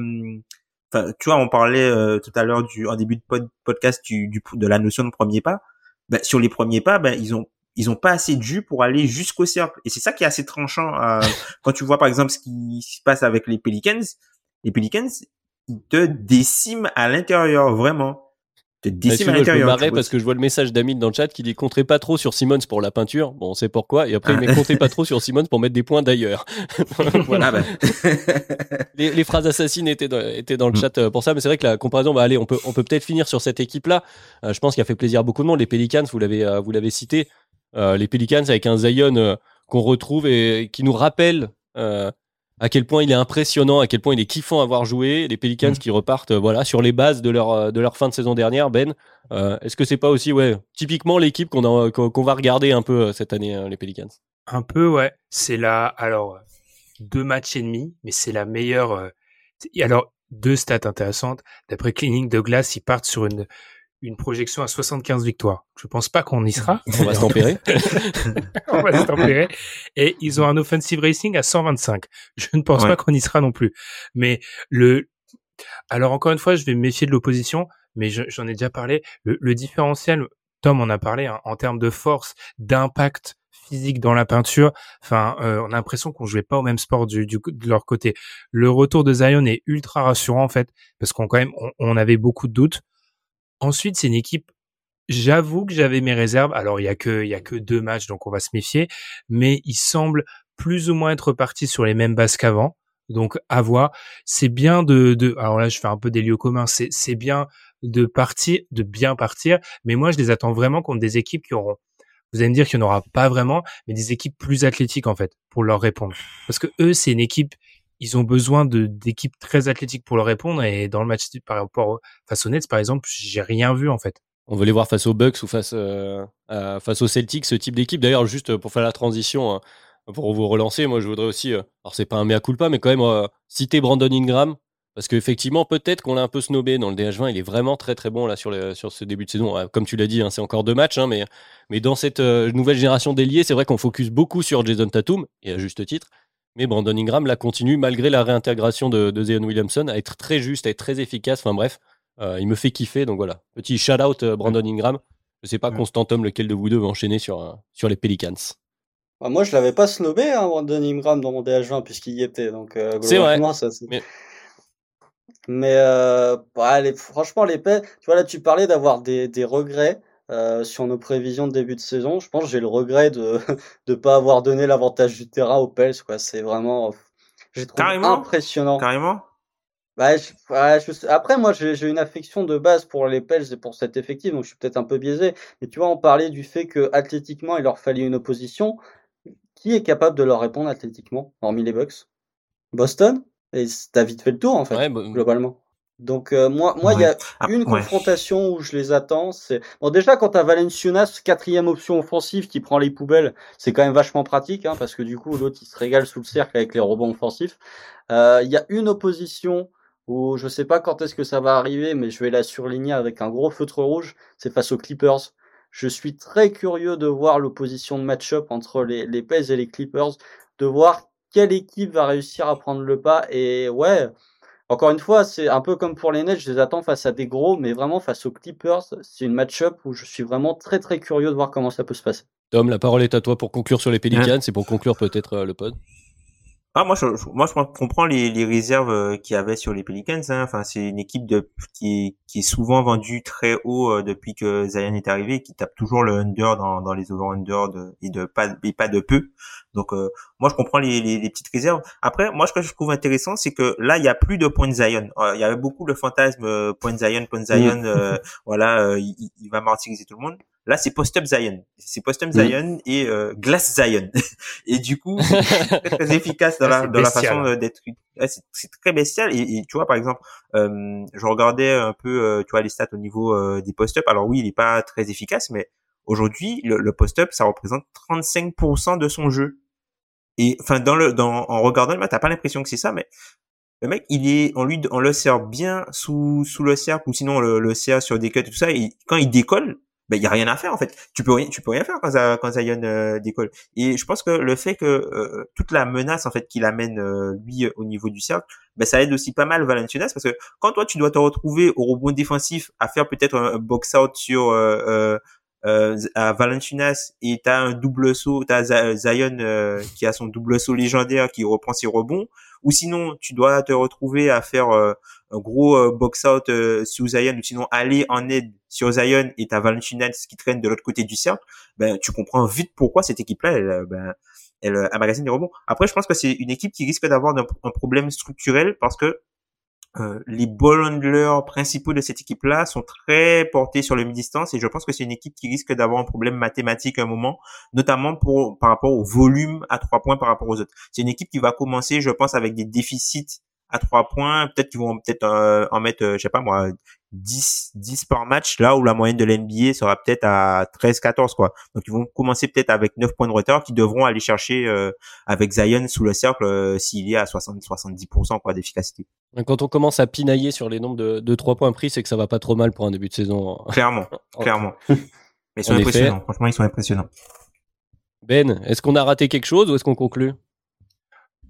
enfin tu vois on parlait euh, tout à l'heure du en début de podcast du, du, de la notion de premier pas. Ben, sur les premiers pas ben ils ont ils ont pas assez de jus pour aller jusqu'au cercle. Et c'est ça qui est assez tranchant quand tu vois par exemple ce qui se passe avec les Pelicans. Les Pelicans il te décime à l'intérieur, vraiment. Te Bah, à excuse-moi, je me l'intérieur. marrais parce que je vois le message d'Amine dans le chat qui dit comptez pas trop sur Simmons pour la peinture. Bon, on sait pourquoi. Et après, il met comptez pas trop sur Simmons pour mettre des points d'ailleurs. voilà. Ah bah. les, les phrases assassines étaient dans, étaient dans le Mm. chat euh, pour ça, mais c'est vrai que la comparaison, bah allez, on peut on peut peut-être finir sur cette équipe-là. Euh, je pense qu'il a fait plaisir à beaucoup de monde. Les Pelicans, vous l'avez euh, vous l'avez cité, Euh, les Pelicans avec un Zion qu'on retrouve et qui nous rappelle euh, à quel point il est impressionnant, à quel point il est kiffant à avoir joué. Les Pelicans Mm. qui repartent, euh, voilà, sur les bases de leur euh, de leur fin de saison dernière. Ben, euh, est-ce que c'est pas aussi, ouais, typiquement l'équipe qu'on qu'on va regarder un peu cette année, les Pelicans? Un peu, ouais. C'est la, alors, deux matchs et demi, mais c'est la meilleure, euh, alors, deux stats intéressantes. D'après Cleaning Douglas, ils partent sur une, une projection à 75 victoires. Je pense pas qu'on y sera. On va se tempérer. on va se tempérer. Et ils ont un offensive racing à 125. Je ne pense Ouais. pas qu'on y sera non plus. Mais le, alors encore une fois, je vais me méfier de l'opposition, mais je- j'en ai déjà parlé. Le, le différentiel, Tom en a parlé, hein, en termes de force, d'impact physique dans la peinture. Enfin, euh, on a l'impression qu'on jouait pas au même sport du, du, de leur côté. Le retour de Zion est ultra rassurant en fait, parce qu'on quand même, on, on avait beaucoup de doutes. Ensuite, c'est une équipe. J'avoue que j'avais mes réserves. Alors, il y a que, deux matchs, donc on va se méfier. Mais il semble plus ou moins être parti sur les mêmes bases qu'avant. Donc, à voir. C'est bien de, de, alors là, je fais un peu des lieux communs. C'est, c'est bien de partir, de bien partir. Mais moi, je les attends vraiment contre des équipes qui auront, vous allez me dire qu'il n'y en aura pas vraiment, mais des équipes plus athlétiques, en fait, pour leur répondre. Parce que eux, c'est une équipe, ils ont besoin d'équipes très athlétiques pour leur répondre. Et dans le match, par rapport face aux Nets, par exemple, j'ai rien vu, en fait. On veut les voir face aux Bucks ou face, euh, aux Celtics, ce type d'équipe. D'ailleurs, juste pour faire la transition, hein, pour vous relancer, moi je voudrais aussi, euh, alors c'est pas un mea culpa, mais quand même euh, citer Brandon Ingram. Parce qu'effectivement, peut-être qu'on l'a un peu snobé dans le DH20. Il est vraiment très très bon là sur, ce début de saison. Euh, Comme tu l'as dit, hein, c'est encore deux matchs, hein, mais, dans cette nouvelle génération d'ailiers, c'est vrai qu'on focus beaucoup sur Jason Tatum, et à juste titre. Mais Brandon Ingram là continue, malgré la réintégration de, de Zion Williamson, à être très juste, à être très efficace. Enfin bref, euh, il me fait kiffer. Donc voilà, petit shout out euh, Brandon Ingram. Je sais pas Ouais. Constant Tom lequel de vous deux va enchaîner sur, euh, sur les Pelicans? Bah, moi, je l'avais pas snobé, hein, Brandon Ingram, dans mon DH20, puisqu'il y était. Donc, euh, C'est vrai. ça, Mais- Mais euh, bah, les- franchement, les tu vois, là, tu parlais d'avoir des, des regrets euh, sur nos prévisions de début de saison. Je pense que j'ai le regret de ne pas avoir donné l'avantage du terrain aux Pels. Quoi. C'est vraiment, j'ai trouvé Carrément? impressionnant. Carrément? Bah, je- je Après, moi, j'ai j'ai une affection de base pour les Pels et pour cet effectif, donc je suis peut-être un peu biaisé. Mais tu vois, on parlait du fait que athlétiquement, il leur fallait une opposition. Qui est capable de leur répondre athlétiquement, hormis les Bucks? Boston? Et t'as vite fait le tour, en fait, Ouais, bah, globalement. Donc, euh, moi, moi, il y a Ah, une ouais. confrontation où je les attends. C'est bon, déjà, quand t'as Valenciunas, quatrième option offensive, qui prend les poubelles, c'est quand même vachement pratique, hein, parce que du coup, l'autre, il se régale sous le cercle avec les rebonds offensifs. Euh, Il y a une opposition où je sais pas quand est-ce que ça va arriver, mais je vais la surligner avec un gros feutre rouge. C'est face aux Clippers. Je suis très curieux de voir l'opposition de match-up entre les, les Pels et les Clippers, de voir quelle équipe va réussir à prendre le pas. Et ouais, encore une fois, c'est un peu comme pour les Nets, je les attends face à des gros, mais vraiment face aux Clippers, c'est une match-up où je suis vraiment très très curieux de voir comment ça peut se passer. Tom, la parole est à toi pour conclure sur les Pelicans et pour conclure peut-être euh, le pod. Ah, moi, je, je- moi, je comprends les, les réserves euh, qu'il y avait sur les Pelicans. Hein. Enfin, c'est une équipe de, qui, est, qui est souvent vendue très haut euh, depuis que Zion est arrivé, et qui tape toujours le under dans, dans les over-under de, et de pas et pas de peu. Donc, euh, moi, je comprends les, les, les petites réserves. Après, moi, ce que je trouve intéressant, c'est que là, il y a plus de points de Zion. Euh, il y avait beaucoup le fantasme point Zion, point Zion. euh, voilà, euh, il, il va martyriser tout le monde. Là, c'est post-up Zion. C'est post-up Zion et euh, glace Zion. et du coup, c'est très, très efficace dans Ah, la dans la façon euh, d'être. Ouais, c'est très bestial. Et, et tu vois, par exemple, euh, je regardais un peu, euh, tu vois, les stats au niveau euh, des post-up. Alors oui, il est pas très efficace, mais aujourd'hui, le, le post-up, ça représente 35% de son jeu. Et enfin, dans le, dans, en regardant le match, t'as pas l'impression que c'est ça, mais le mec, il est, on lui, on le sert bien sous, sous le cercle, ou sinon on le, le sert sur des cuts et tout ça, et quand il décolle, ben, il y a rien à faire, en fait. Tu peux rien, tu peux rien faire quand, ça, Zion euh, décolle. Et je pense que le fait que euh, toute la menace, en fait, qu'il amène, euh, lui, au niveau du cercle, ben, ça aide aussi pas mal Valenciunas, parce que quand toi, tu dois te retrouver au rebond défensif à faire peut-être un box-out sur, euh, euh, euh, à Valenciunas et t'as un double saut, t'as Zion qui a son double saut légendaire qui reprend ses rebonds, ou sinon tu dois te retrouver à faire un gros box out sur Zion ou sinon aller en aide sur Zion et t'as Valanciunas qui traîne de l'autre côté du cercle, ben tu comprends vite pourquoi cette équipe-là, elle, ben, elle amagasine des rebonds. Après, je pense que c'est une équipe qui risque d'avoir un, problème structurel parce que euh, les ball handlers principaux de cette équipe-là sont très portés sur le mi-distance et je pense que c'est une équipe qui risque d'avoir un problème mathématique à un moment, notamment par rapport au volume à trois points par rapport aux autres. C'est une équipe qui va commencer, je pense, avec des déficits à trois points. Peut-être qu'ils vont peut-être euh, en mettre, euh, je sais pas moi, 10, 10 par match, là où la moyenne de l'NBA sera peut-être à 13, 14, quoi. Donc, ils vont commencer peut-être avec 9 points de retard qu'ils devront aller chercher euh, avec Zion sous le cercle s'il est à 60, 70%, quoi, d'efficacité. Quand on commence à pinailler sur les nombres de, de 3 points pris, c'est que ça va pas trop mal pour un début de saison. Clairement, clairement. Mais ils sont impressionnants. Franchement, ils sont impressionnants. Ben, est-ce qu'on a raté quelque chose ou est-ce qu'on conclut?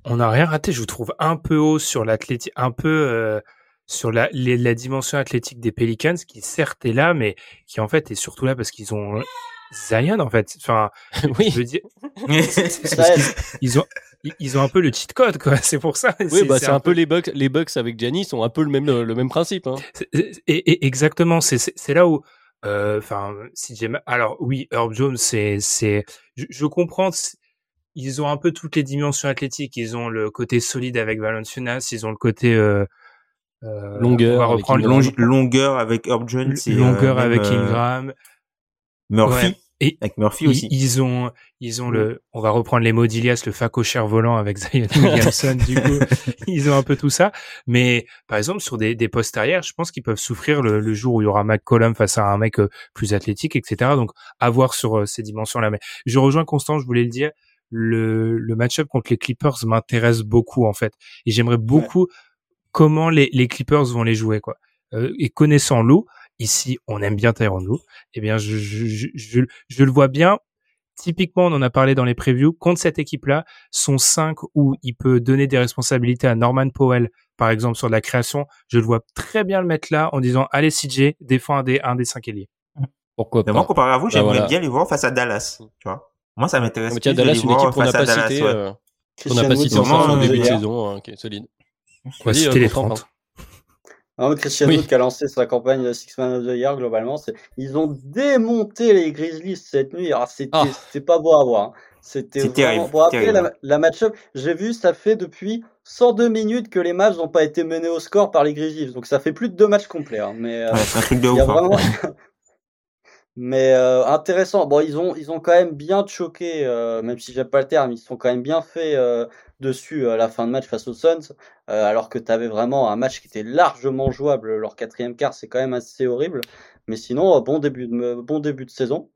On n'a rien raté. Je vous trouve un peu haut sur l'athlétique, un peu euh, sur la, la dimension athlétique des Pelicans, qui certes est là, mais qui en fait est surtout là parce qu'ils ont Zion en fait. Enfin, oui. je veux dire, ils ont ils ont un peu le cheat code quoi. C'est pour ça. Oui, bah c'est un, peu, les bugs les bugs avec Giannis sont un peu le même le même principe. Hein. Et, exactement, c'est c'est là où. Euh, enfin, si j'ai alors oui, Herb Jones, c'est c'est je, je comprends ils ont un peu toutes les dimensions athlétiques. Ils ont le côté solide avec Valenciunas, ils ont le côté euh, euh, longueur, avec longueur avec Herb Jones, longueur euh, avec Ingram, Murphy. Et avec Murphy aussi. Ils ont, ils ont le, on va reprendre les mots d'Ilias, le facochère volant avec Zion Williamson, du coup. Ils ont un peu tout ça. Mais, par exemple, sur des, des postes arrière, je pense qu'ils peuvent souffrir le, le, jour où il y aura McCollum face à un mec plus athlétique, etc. Donc, à voir sur ces dimensions-là. Mais je rejoins Constant, je voulais le dire le, le match-up contre les Clippers m'intéresse beaucoup en fait, et j'aimerais beaucoup comment les, les Clippers vont les jouer quoi. Euh, et connaissant Lou, ici on aime bien Tyron Lou, eh bien je, je, je, je, le vois bien. Typiquement, on en a parlé dans les previews. Contre cette équipe-là, son 5 où il peut donner des responsabilités à Norman Powell, par exemple sur de la création, je le vois très bien le mettre là en disant allez CJ, défends un des un des cinq ailiers. Pourquoi pas. Moi, comparé à vous, bah, j'aimerais bien les voir face à Dallas, tu vois. Moi, ça m'intéresse. Tiens, Dallas, une équipe qu'on n'a pas citée. Euh, on n'a pas cité en début de saison, hein, qui est solide. On va citer les 30. Non, Christian oui. qui a lancé sa campagne Six Man of the Year, globalement, ils ont démonté les Grizzlies cette nuit. Ah, c'était ah. pas beau à voir. Hein. C'était terrible. Bon, après, la, la match-up, j'ai vu, ça fait depuis 102 minutes que les matchs n'ont pas été menés au score par les Grizzlies. Donc ça fait plus de deux matchs complets. Hein. Mais, euh, ouais, c'est un truc de ouf. Hein. Mais euh, intéressant. Bon, ils ont, ils ont quand même bien choqué, euh, même si j'aime pas le terme, ils sont quand même bien fait euh, dessus à la fin de match face aux Suns, alors que tu avais vraiment un match qui était largement jouable. Leur quatrième quart, c'est quand même assez horrible. Mais sinon, bon début de, bon début de saison.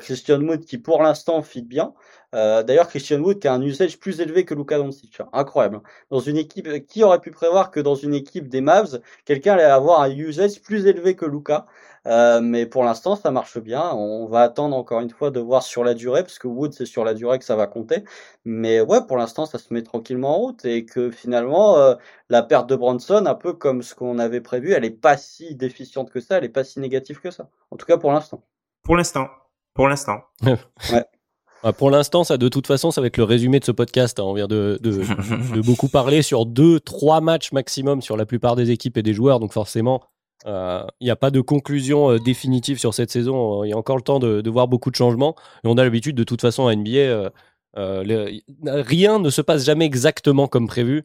Christian Wood qui pour l'instant fit bien. D'ailleurs, Christian Wood qui a un usage plus élevé que Luka Doncic, incroyable. Dans une équipe, qui aurait pu prévoir que dans une équipe des Mavs, quelqu'un allait avoir un usage plus élevé que Luka? Euh, mais pour l'instant, ça marche bien. On va attendre encore une fois de voir sur la durée, parce que Wood, c'est sur la durée que ça va compter. Mais ouais, pour l'instant, ça se met tranquillement en route et que finalement, euh, la perte de Bronson, un peu comme ce qu'on avait prévu, elle est pas si déficiente que ça, elle est pas si négative que ça. En tout cas, pour l'instant. Pour l'instant. Pour l'instant. ouais. Ah, pour l'instant, ça, de toute façon, ça va être le résumé de ce podcast. Hein. On vient de, de, de, beaucoup parler sur deux, trois matchs maximum sur la plupart des équipes et des joueurs. Donc forcément, euh, il n'y a pas de conclusion euh, définitive sur cette saison. Il y a encore le temps de, voir beaucoup de changements. Et on a l'habitude, de toute façon, à NBA, euh, rien ne se passe jamais exactement comme prévu.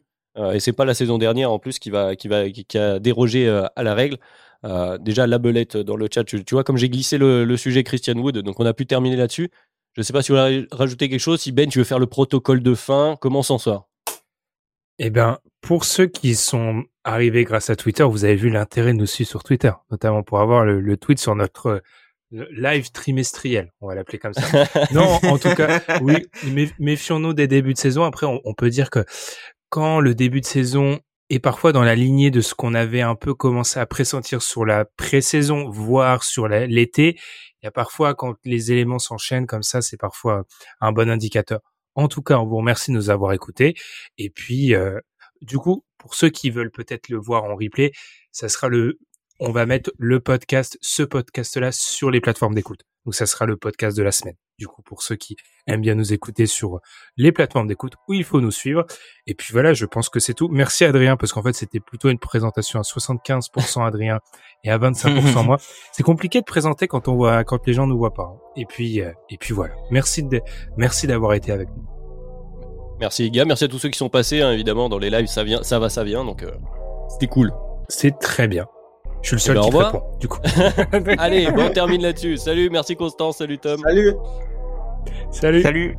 et c'est pas la saison dernière en plus qui va qui va qui, a dérogé à la règle. Déjà la belette dans le chat, tu, vois comme j'ai glissé le, sujet Christian Wood, donc on a pu terminer là-dessus. Je ne sais pas si vous voulez rajouter quelque chose. Si Ben, tu veux faire le protocole de fin, comment s'en sort? Eh bien, pour ceux qui sont arrivé grâce à Twitter, vous avez vu l'intérêt de nous suivre sur Twitter, notamment pour avoir le, tweet sur notre live trimestriel, on va l'appeler comme ça. non, en tout cas, oui, méfions-nous des débuts de saison. Après, on, peut dire que quand le début de saison est parfois dans la lignée de ce qu'on avait un peu commencé à pressentir sur la pré-saison, voire sur l'été, il y a parfois quand les éléments s'enchaînent comme ça, c'est parfois un bon indicateur. En tout cas, on vous remercie de nous avoir écoutés. Et puis, euh, du coup, pour ceux qui veulent peut-être le voir en replay, ça sera le, on va mettre le podcast, ce podcast-là sur les plateformes d'écoute. Donc ça sera le podcast de la semaine. Du coup, pour ceux qui aiment bien nous écouter sur les plateformes d'écoute où il faut nous suivre. Et puis voilà, je pense que c'est tout. Merci Adrien, parce qu'en fait, c'était plutôt une présentation à 75% Adrien et à 25% moi. C'est compliqué de présenter quand on voit, quand les gens nous voient pas. Et puis, euh, et puis voilà. Merci de, merci d'avoir été avec nous. Merci les gars, merci à tous ceux qui sont passés, hein, évidemment, dans les lives, ça vient, ça va, ça vient, donc euh, c'était cool. C'est très bien. Je suis le seul ben, qui au revoir. répond, du coup. Allez, bon, on termine là-dessus. Salut, merci Constance, salut Tom. Salut Salut. Salut.